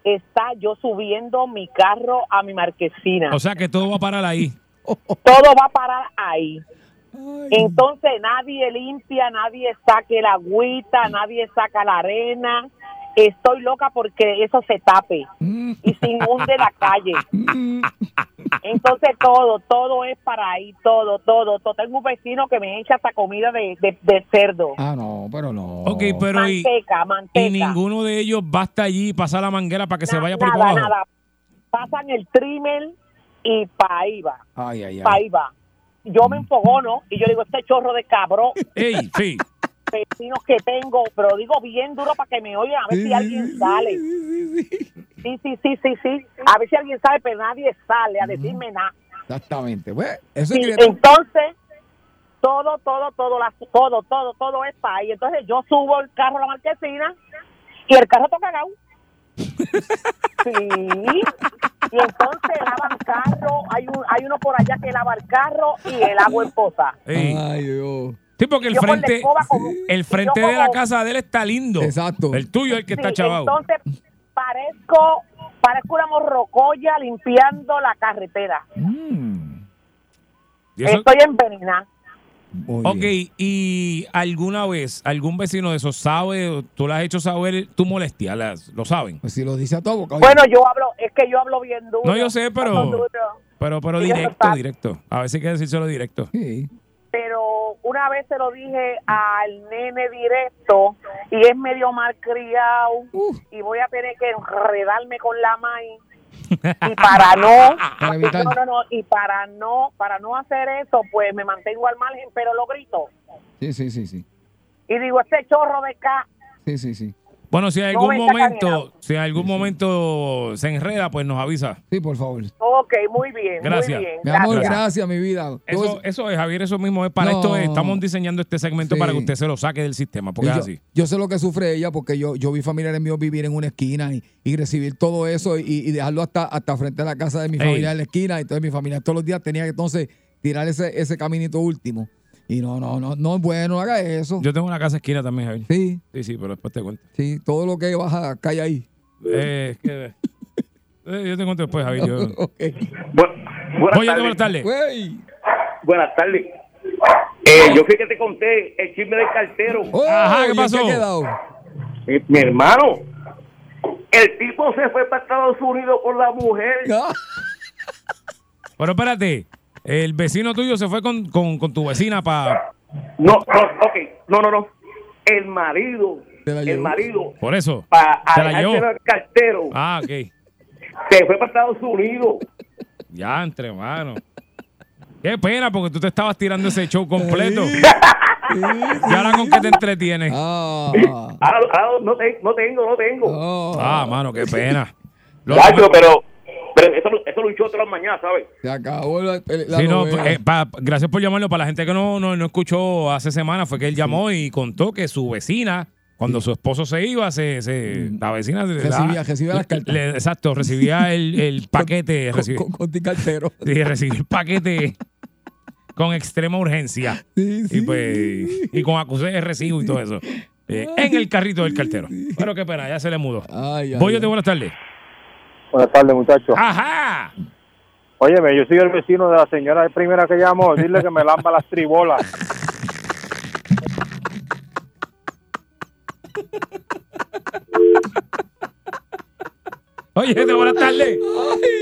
está yo subiendo mi carro a mi marquesina. O sea que todo va a parar ahí. [LAUGHS] todo va a parar ahí. Entonces nadie limpia, nadie saque la agüita, nadie saca la arena. Estoy loca porque eso se tape y se inunde la calle. Entonces todo, todo es para ahí, todo, todo, todo. Tengo un vecino que me echa hasta comida de, de, de cerdo. Ah, no, pero no. Ok, pero y, manteca, manteca. y ninguno de ellos va hasta allí y pasa la manguera para que se Na- vaya por nada, para abajo. nada. Pasan el trimmer y pa' ahí va, Ay, ay, pa' ay. ahí va. Yo me enfogono y yo digo, este chorro de cabrón. Ey, sí. [LAUGHS] vecinos que tengo, pero digo bien duro para que me oigan, a ver si alguien sale. Sí, sí, sí, sí, sí. A ver si alguien sabe, pero nadie sale a decirme nada. Exactamente. Eso Sí, es grieta. entonces, todo, todo, todo, la- todo, todo, todo es para ahí. Entonces yo subo el carro a la marquesina y el carro está cagado. Sí. Y entonces lavan carro, hay, un, hay uno por allá que lava el carro y el agua en poza. Ay, Dios. Sí, porque el frente, como- el frente de la casa de él está lindo. Exacto. El tuyo es el que está chavado. Entonces parezco, parezco una morrocoya limpiando la carretera. Mm, Estoy envenenada. muy ok, bien. y alguna vez, algún vecino de esos sabe, tú le has hecho saber tu molestia, las- lo saben. Pues si lo dice a boca. Bueno, yo hablo, es que yo hablo bien duro. No, yo sé, pero-. Pero, pero eso directo, directo. A veces hay que decírselo directo. Sí. Pero una vez se lo dije al nene directo y es medio malcriado Uf. y voy a tener que enredarme con la maíz [LAUGHS] y para no Para evitar. no, no, no, y para no para no hacer eso pues me mantengo al margen pero lo grito Sí, sí, sí, sí. y digo este chorro de acá Sí, sí, sí. Bueno, si en algún momento, si en algún momento se enreda, pues nos avisa. Sí, por favor. ok muy bien Gracias. muy bien Mi amor, gracias. gracias, mi vida. Eso, es, Javier, eso mismo es para No. esto. es- estamos diseñando este segmento Sí. para que usted se lo saque del sistema, porque es yo, así. yo sé lo que sufre ella porque yo, yo vi familiares míos vivir en una esquina y, y recibir todo eso y, y dejarlo hasta, hasta frente a la casa de mi Ey. familia en la esquina. Entonces mi familia todos los días tenía que entonces tirar ese, ese caminito último. Y no, no, no, no es bueno, no haga eso. Yo tengo una casa esquina también, Javier. sí, Sí, sí, pero después te cuento. sí, todo lo que baja cae ahí. Eh, es que, eh, yo te cuento después, Javier. Yo. [LAUGHS] Bu- buenas, Oye, tardes. buenas tardes. Buenas tardes. Eh, yo fui que te conté el chisme del cartero. Oh, Ajá, ¿qué ¿y en pasó? ha quedado? Mi, mi hermano, el tipo se fue para Estados Unidos con la mujer. Ah, [LAUGHS] Pero espérate, el vecino tuyo se fue con, con, con tu vecina para... No, no, ok, no, no, no. El marido, Se la el marido, Por eso. para Se la llevó. al cartero, Ah, ok. se fue para Estados Unidos. Ya, entre mano. Qué pena, porque tú te estabas tirando ese show completo. ¿Y ahora con qué te entretienes? Ah, Ah, ah, no, te- no tengo, no tengo. Ah, mano, qué pena. Chacho, pero, pero eso, eso luchó todas las mañanas, ¿sabes? se acabó la, la Sí, no, eh, pa- gracias por llamarlo. Para la gente que no, no, no escuchó hace semanas, fue que él llamó y contó que su vecina, cuando su esposo se iba, se, se- la vecina Recibía- recibía las cartas. le- exacto, recibía el, el [LAUGHS] paquete. con, recibi- con, con ti cartero. [LAUGHS] sí, recibía el paquete con extrema urgencia. Y pues y con acusé de recibo y todo eso. Eh, en el carrito del cartero. Pero qué pena, ya se le mudó. Ay, ay, Voy de buenas tardes. Buenas tardes, muchachos. Ajá. Óyeme, yo soy el vecino de la señora primera que llamó. Dile que me lamba las tribolas. Oye, de buenas tardes.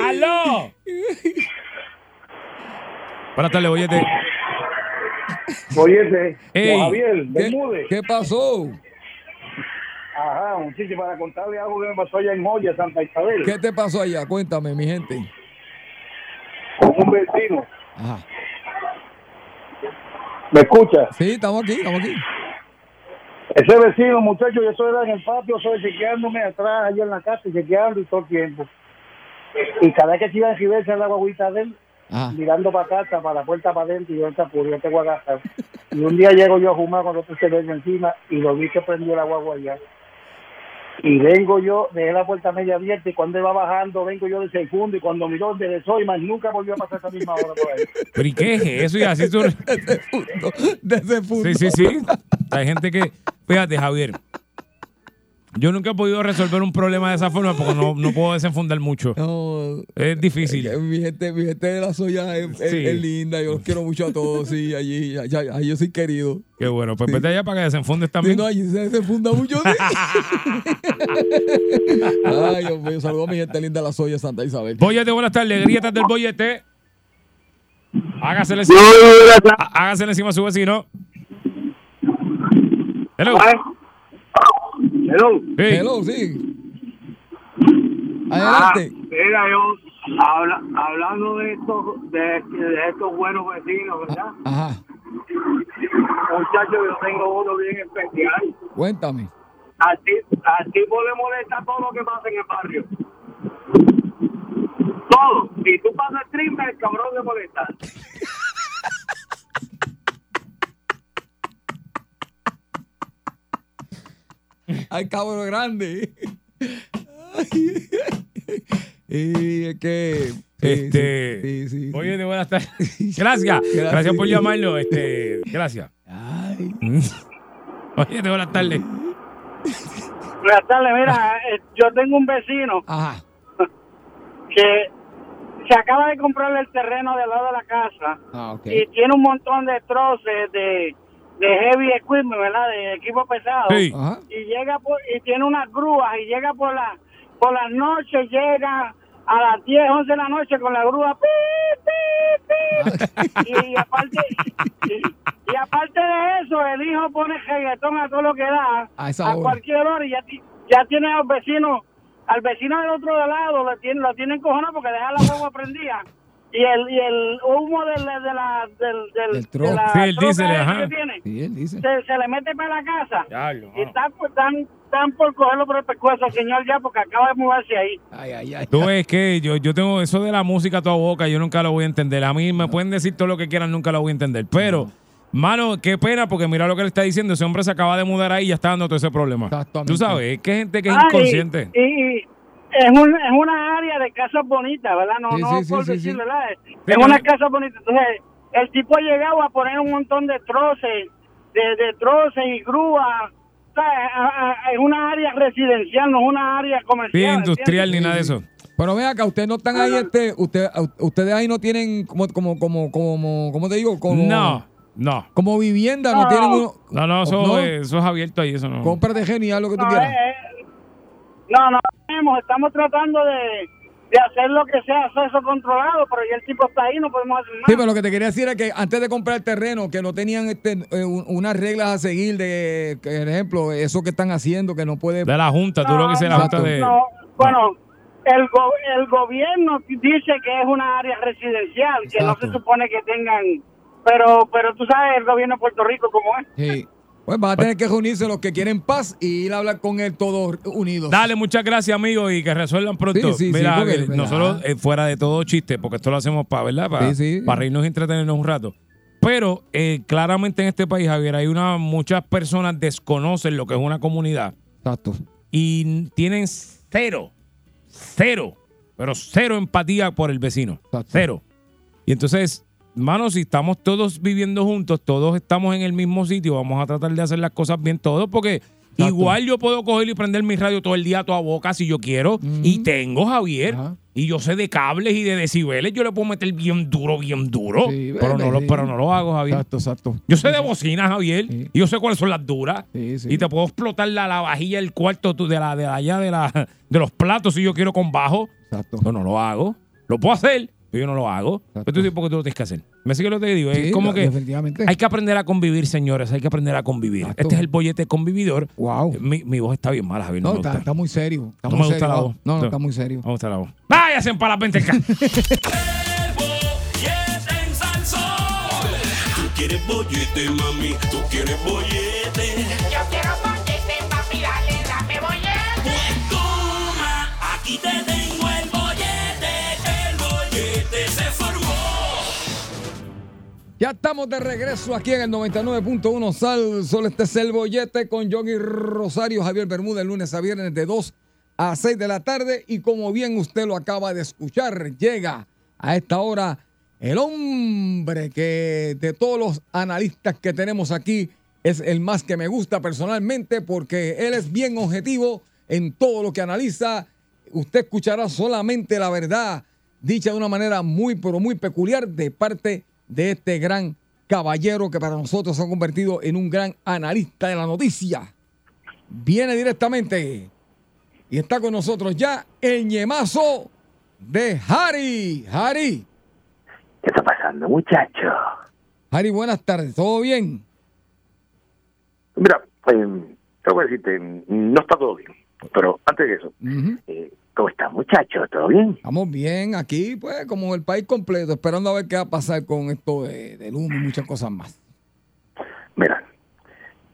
¡Aló! Buenas tardes, oyete. Oyete, Ey. Javier, ¿Qué, Bermúdez. qué pasó? Ajá, un sitio para contarle algo que me pasó allá en Joya, Santa Isabel. ¿Qué te pasó allá? Cuéntame, mi gente. Con un vecino. Ajá. ¿Me escucha? Sí, estamos aquí, estamos aquí. Ese vecino, muchacho, yo soy en el patio, soy chequeándome atrás, allá en la casa, chequeando y todo el tiempo. Y cada vez que se iba a recibirse la guaguita de él, Ajá. mirando para casa, para la puerta para adentro, y yo puro, yo tengo a gastar. Y un día llego yo a fumar cuando otro se ve encima y lo vi que prendió la guagua allá. Y vengo yo, dejé la puerta media abierta y cuando él va bajando, vengo yo de segundo y cuando miró desde soy más nunca volvió a pasar esa misma hora por ahí. [LAUGHS] ¿Pero y qué es eso? Y así tú... [LAUGHS] De ese punto. Sí, sí, sí. Hay gente que... Fíjate, Javier. Yo nunca he podido resolver un problema de esa forma porque no, no puedo desenfundar mucho. No, Es difícil. eh, mi gente, mi gente de la soya es, Sí. linda, yo los quiero mucho a todos, sí, allí, allá, allí yo soy querido. Qué bueno. Pues vete allá para que desenfundes Sí, también. no, allí se, se funda mucho, sí. [LAUGHS] Ay, Dios mío, saludos a mi gente linda de la soya Santa Isabel. Boyete, buenas tardes. Grietas del bollete. Hágasele encima, há- hágasele encima a su vecino. Hello. Hello. Sí. Hello, sí. Ah, Adelante. mira, yo habla- hablando de estos, de, de estos buenos vecinos, ¿verdad? Ajá, Muchachos, yo tengo uno bien especial. cuéntame. Al, ti- al tipo le molesta todo lo que pasa en el barrio. Todo. Si tú pasas el trimmer, el cabrón le molesta. [LAUGHS] Ay, cabrón grande. Ay, y es que. sí, Este. sí, sí, sí. Boyete, buenas tardes. Gracias. Gracias por llamarlo. Este, gracias. Boyete, [LAUGHS] buenas tardes. Buenas tardes, mira, eh, yo tengo un vecino Ajá. que se acaba de comprar el terreno del lado de la casa Ah, ok. y tiene un montón de troces de, de heavy equipment, ¿verdad? De equipo pesado. Sí. Y llega por, y tiene unas grúas y llega por la por las noches, llega a las 10, 11 de la noche con la grúa. pi, pi, pi. y, y aparte y, y aparte de eso, el hijo pone reggaetón a todo lo que da, A cualquier hora y ya, ya tiene al vecino al vecino del otro lado lo tiene lo tiene encojonado porque deja la huevo prendida y el y el humo del de la del, del Del de tro- la Sí, el troca diésel, esa ajá. que tiene Sí, él dice. se, se le mete para la casa Diablo, y están, por- están, están por cogerlo por el pescuezo, señor, ya, porque acaba de mudarse ahí. Ay, ay, ay. Tú ves que yo, yo tengo eso de la música a toda boca, yo nunca lo voy a entender. A mí me pueden decir todo lo que quieran, nunca lo voy a entender. Pero, mano, qué pena, porque mira lo que le está diciendo. Ese hombre se acaba de mudar ahí y ya está dando todo ese problema. Tú sabes, es que gente que es Ah, inconsciente. Y, y es, un, es una área de casas bonitas, ¿verdad? No, Sí, no sí, por sí, decir, sí. ¿verdad? Es, una casa bonita. Entonces, el tipo ha llegado a poner un montón de troces, de, de troces y grúas. O sea, Es una área residencial, no es una área comercial. Industrial ni nada de eso. Pero ven acá, ustedes no están ahí, este, usted, ustedes ahí no tienen como, como, como, como, ¿cómo te digo? Como, No, no. Como vivienda, no, No. tienen uno. No, no, eso, ¿No? eh, eso es abierto ahí, eso no. Cómprate genial lo que tú No, quieras. eh, no, no tenemos, estamos tratando de, de hacer lo que sea acceso controlado, pero ya el tipo está ahí, no podemos hacer nada. Sí, pero lo que te quería decir es que antes de comprar el terreno, que no tenían este, eh, un- unas reglas a seguir de, que, por ejemplo, eso que están haciendo, que no puede... De la Junta, tú lo que dices, la Junta de. No, bueno, el, go- el gobierno dice que es una área residencial, que no se supone que tengan pero, pero tú sabes el gobierno de Puerto Rico cómo es. Sí. Pues van a tener que reunirse los que quieren paz y ir a hablar con él todos unidos. Dale, muchas gracias, amigo, y que resuelvan pronto. Sí, sí, sí, Mira, porque, que ¿verdad? nosotros, eh, fuera de todo chiste, porque esto lo hacemos para, ¿verdad? Para, Sí, sí. para reírnos y entretenernos un rato. Pero eh, claramente en este país, Javier, hay una muchas personas desconocen lo que es una comunidad Exacto. y tienen cero, cero, pero cero empatía por el vecino. Cero. Y entonces, hermano, si estamos todos viviendo juntos, todos estamos en el mismo sitio, vamos a tratar de hacer las cosas bien todos, porque igual yo puedo coger y prender mi radio todo el día a toda boca si yo quiero. Y tengo, Javier, y yo sé de cables y de decibeles, yo le puedo meter bien duro, bien duro. pero, no lo, sí. pero no lo hago, Javier. Exacto, exacto. Yo sé de bocinas, Javier, y yo sé cuáles son las duras. Y te puedo explotar la, la vajilla del cuarto de la de allá de la [LAUGHS] de los platos si yo quiero con bajo. Exacto. Pero no lo hago. Lo puedo hacer, yo no lo hago. Pero tú dices porque tú lo tienes que hacer. ¿Me sigue lo que te digo? Sí, es como que hay que aprender a convivir, señores. Hay que aprender a convivir. Este es el bollete convividor. Wow. Mi, mi voz está bien mala, Javier. No, No, está, está muy serio. Está No muy me gusta serio. la voz. No, no, No. está muy serio. Me gusta la voz. Váyanse para la penteca. en Salsón. Tú quieres [LAUGHS] bollete, mami, tú quieres bollete. Yo quiero bollete, papi, dale, dame bollete. Pues toma, aquí te Ya estamos de regreso aquí en el 99.1 Sal Sol. Este es el bollete con Yogi Rosario, Javier Bermúdez, lunes a viernes de 2 a 6 de la tarde. Y como bien usted lo acaba de escuchar, llega a esta hora el hombre que de todos los analistas que tenemos aquí es el más que me gusta personalmente porque él es bien objetivo en todo lo que analiza. Usted escuchará solamente la verdad dicha de una manera muy, pero muy peculiar de parte de este gran caballero que para nosotros se ha convertido en un gran analista de la noticia. Viene directamente y está con nosotros ya el ñemazo de Harry. Harry. ¿Qué está pasando, muchacho? Harry, buenas tardes. ¿Todo bien? Mira, eh, tengo que decirte, no está todo bien. Pero antes de eso, eh, ¿cómo está, muchacho? ¿Todo bien? Estamos bien aquí, pues, como el país completo, esperando a ver qué va a pasar con esto de, del humo y muchas cosas más. Mira,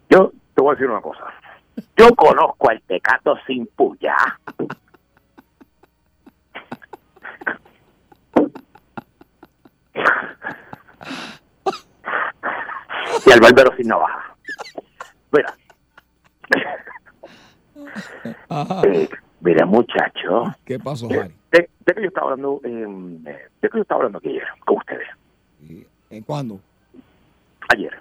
yo te voy a decir una cosa. Yo conozco al tecato sin puya. y al barbero sin navaja. Mira. Eh, mira, muchacho. ¿Qué pasó, Harry? De, de que yo estaba hablando, eh, de que yo estaba hablando aquí ayer con ustedes. ¿En cuándo? Ayer.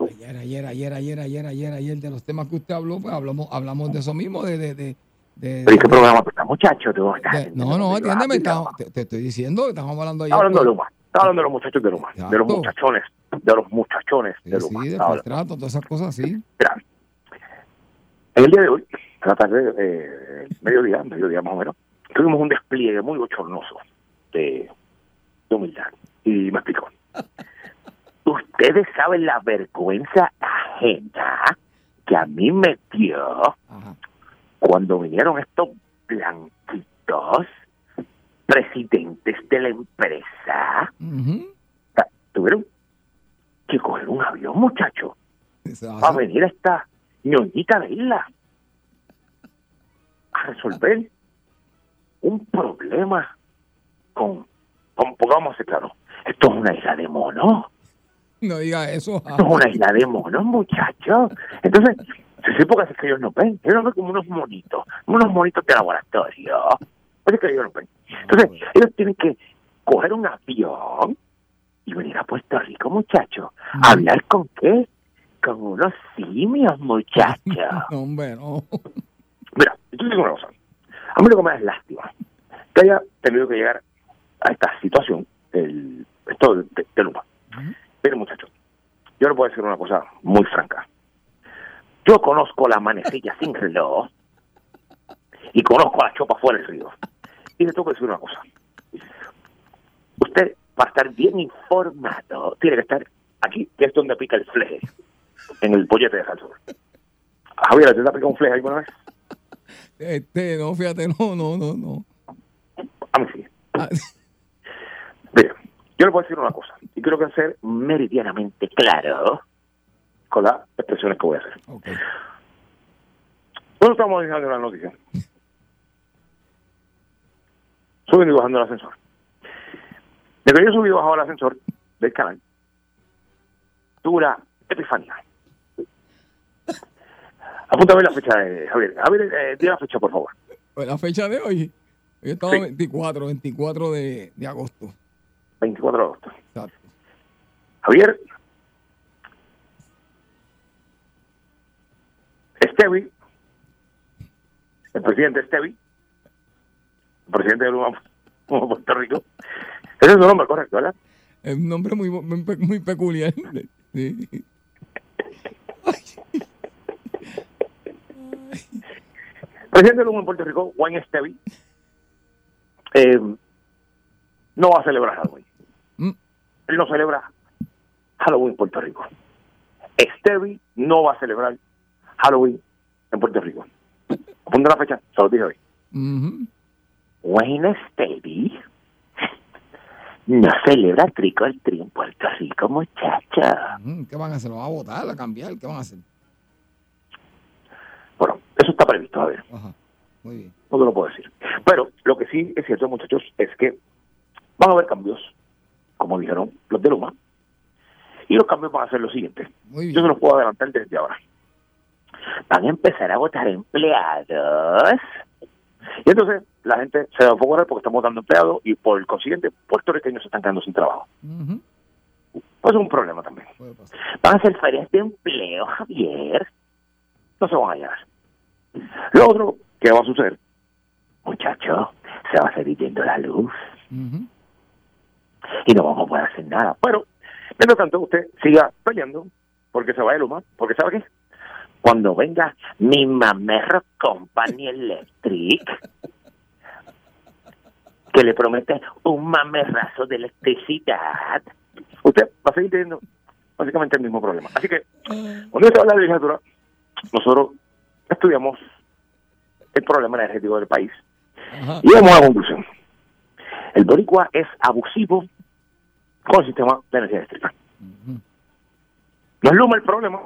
Ayer, ayer, ayer, ayer, ayer, ayer, ayer, de los temas que usted habló, pues hablamos, hablamos de eso mismo, de... de, de, de- ¿Pero ¿y qué programa tú estás, muchacho? Tú estás de- no, no, atiéndeme, te, te estoy diciendo, estamos hablando ayer. Hablando de pues, Luma. Estaba hablando de los muchachos de Luma. De los Exacto. muchachones. De los muchachones de Sí, Luma. sí, de contrato, todas esas cosas así. Mira, en el día de hoy, en la tarde, eh, mediodía, mediodía más o menos, tuvimos un despliegue muy bochornoso de, de humildad. Y me explico. Ustedes saben la vergüenza ajena que a mí me dio cuando vinieron estos blanquitos presidentes de la empresa. Ta- Tuvieron que coger un avión, muchachos va a venir esta ñoñita de isla a resolver un problema con, con pongamos claro, esto es una isla de monos, No diga eso. esto es una isla de monos, muchachos. Entonces, se sé porque es que ellos no ven, ellos no ven como unos monitos, unos monitos de laboratorio. Oye, que ellos no ven. Entonces, ellos tienen que coger un avión y venir a Puerto Rico, muchachos. ¿A hablar con qué? Con unos simios, muchachos. [LAUGHS] No, hombre, no. Mira, yo te digo una cosa. A mí lo que me da es lástima que haya tenido que llegar a esta situación del esto de, de, de Luma. Muchachos, yo le puedo decir una cosa muy franca. Yo conozco la manecilla sin reloj y conozco a la chopa fuera del río. Y le tengo que decir una cosa. Usted, para estar bien informado, tiene que estar aquí, que es donde pica el fleje, en el bollete de Salsor. Javier, ¿te has picado un fleje alguna vez? Este, no, fíjate, no, no, no, no. A mí sí. Mire, yo le voy a decir una cosa. Y quiero que ser meridianamente claro con las expresiones que voy a hacer. ¿Dónde estamos dejando la noticia? Subiendo y bajando el ascensor. Desde que yo subí y bajado el ascensor del canal, tuve una epifanía. Apúntame la fecha de Javier. Javier, eh, di la fecha, por favor. Pues la fecha de hoy, hoy estaba 24, 24 de, de agosto. 24 de agosto. Exacto. Javier, Estevi, el presidente Estevi, el presidente de Luma, Puerto Rico, ese es su nombre, correcto, ¿verdad? Es un nombre muy, muy, muy peculiar. [LAUGHS] Sí. Presidente en Puerto Rico, Juan Estevi, eh, no va a celebrar Halloween. Él no celebra Halloween en Puerto Rico. Estevi no va a celebrar Halloween en Puerto Rico. Apunta la fecha, se lo dije hoy. Wayne Steady no celebra trick or treat en Puerto Rico, muchacha. Mm, ¿Qué van a hacer? ¿Lo van a votar, a cambiar? ¿Qué van a hacer? Eso está previsto, a ver, Ajá. Muy bien. no te lo puedo decir. Pero lo que sí es cierto, muchachos, es que van a haber cambios, como dijeron los de Luma, y los cambios van a ser los siguientes. Yo se los puedo adelantar desde ahora. Van a empezar a votar empleados. Y entonces la gente se va a enfocar porque estamos votando empleados y por el consiguiente puertorriqueños se están quedando sin trabajo. Pues es un problema también. Van a ser ferias de empleo, Javier. No se van a hallar. Lo otro que va a suceder, muchacho, se va a seguir yendo la luz y no vamos a poder hacer nada. Pero, mientras tanto, usted siga peleando porque se va de Luma, porque ¿sabe qué? Cuando venga mi Mamerro Company Electric, que le promete un mamerrazo de electricidad, usted va a seguir teniendo básicamente el mismo problema. Así que, cuando se habla de legislatura, nosotros estudiamos el problema energético del país y llegamos a la conclusión. El boricua es abusivo con el sistema de energía eléctrica. No es Luma el problema.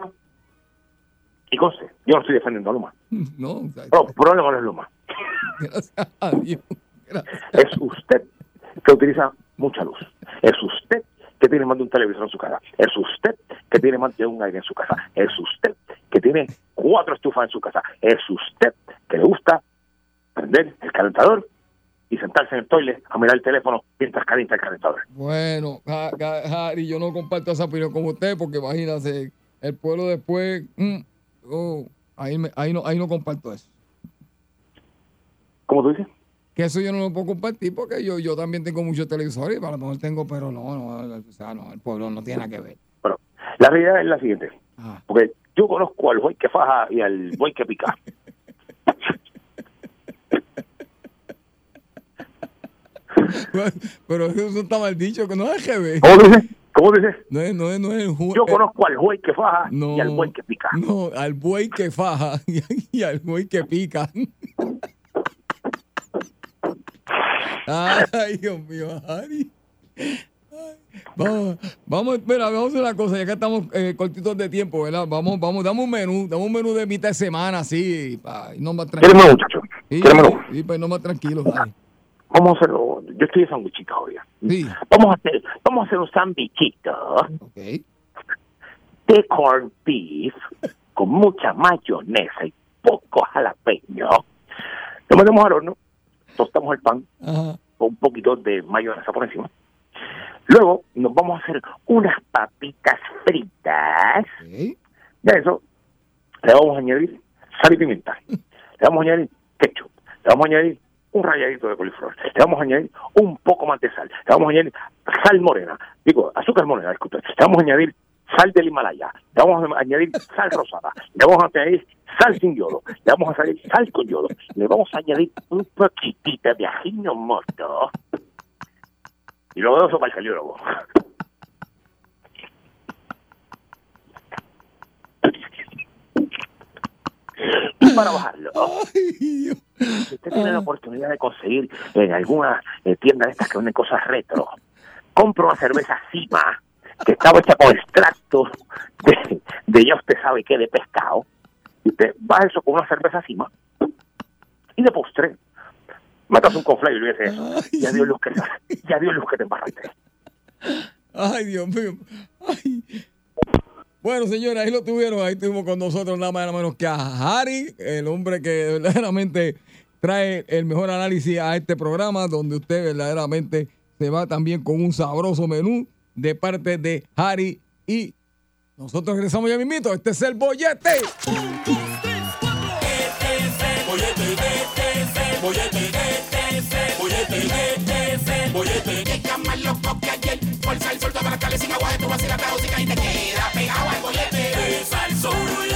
Y conste, yo no estoy defendiendo a Luma. [LAUGHS] No, Pero el problema no es Luma. gracias a Dios. Es usted que utiliza mucha luz. Es usted que tiene más de un televisor en su casa. Es usted que tiene más de un aire en su casa. Es usted que tiene cuatro estufas en su casa. Es usted que le gusta prender el calentador y sentarse en el toilet a mirar el teléfono mientras calienta el calentador. Bueno, Harry, yo no comparto esa opinión con usted porque imagínate, el pueblo después, mm, oh, ahí, me- ahí, no, ahí no comparto eso. ¿Cómo tú dices? Que eso yo no lo puedo compartir porque yo, yo también tengo muchos televisores y para lo mejor tengo, pero no, no, o sea, no, el pueblo no tiene nada que ver. Bueno, la realidad es la siguiente. Ah. Porque yo conozco al buey que faja y al buey que pica. [LAUGHS] Pero eso está mal dicho, que no es GB. ¿Cómo dices? ¿Cómo dices? No es, no es, no es Yo eh, conozco al buey que faja no, y al buey que pica. No, al buey que faja y, [LAUGHS] y al buey que pica. Ay, Dios mío. Ay, Vamos, vamos, mira, vamos a hacer una cosa, ya que estamos eh, cortitos de tiempo, ¿verdad? Vamos, vamos, dame un menú, dame un menú de mitad de semana, así, para irnos más ¿Quieres tranquilos. menú, muchacho? Sí, sí, para irnos más tranquilos, dale. Vamos a hacerlo. Yo estoy de sandwichita hoy. Sí. Vamos a hacer, vamos a hacer un sandwichito de corned beef con mucha mayonesa y poco jalapeño. Lo metemos al horno, tostamos el pan Ajá. con un poquito de mayonesa por encima. Luego nos vamos a hacer unas papitas fritas. De eso le vamos a añadir sal y pimienta. Le vamos a añadir ketchup. Le vamos a añadir un ralladito de coliflor. Le vamos a añadir un poco más de sal. Le vamos a añadir sal morena. Digo, azúcar morena, disculpe. Le vamos a añadir sal del Himalaya. Le vamos a añadir sal rosada. Le vamos a añadir sal sin yodo. Le vamos a añadir sal con yodo. Le vamos a añadir un poquitito de ajinomoto. Y luego eso para el caliólogo. Para bajarlo, si usted tiene la oportunidad de conseguir en alguna eh, tienda de estas que venden cosas retro, compra una cerveza Cima que estaba hecha con extracto de, de ya usted sabe qué, de pescado. Y usted va eso con una cerveza encima. Y de postre, matas un conflay y le dices eso. Ya dio luz que ya dio luz que te embarraste. Ay, Dios mío. Ay. Bueno, señores, ahí lo tuvieron. Ahí tuvimos con nosotros nada más y nada menos que a Harry, el hombre que verdaderamente trae el mejor análisis a este programa, donde usted verdaderamente se va también con un sabroso menú de parte de Harry y nosotros regresamos ya mismito. Este es el bollete. Sol, sin te queda pegado al bollete. Sol,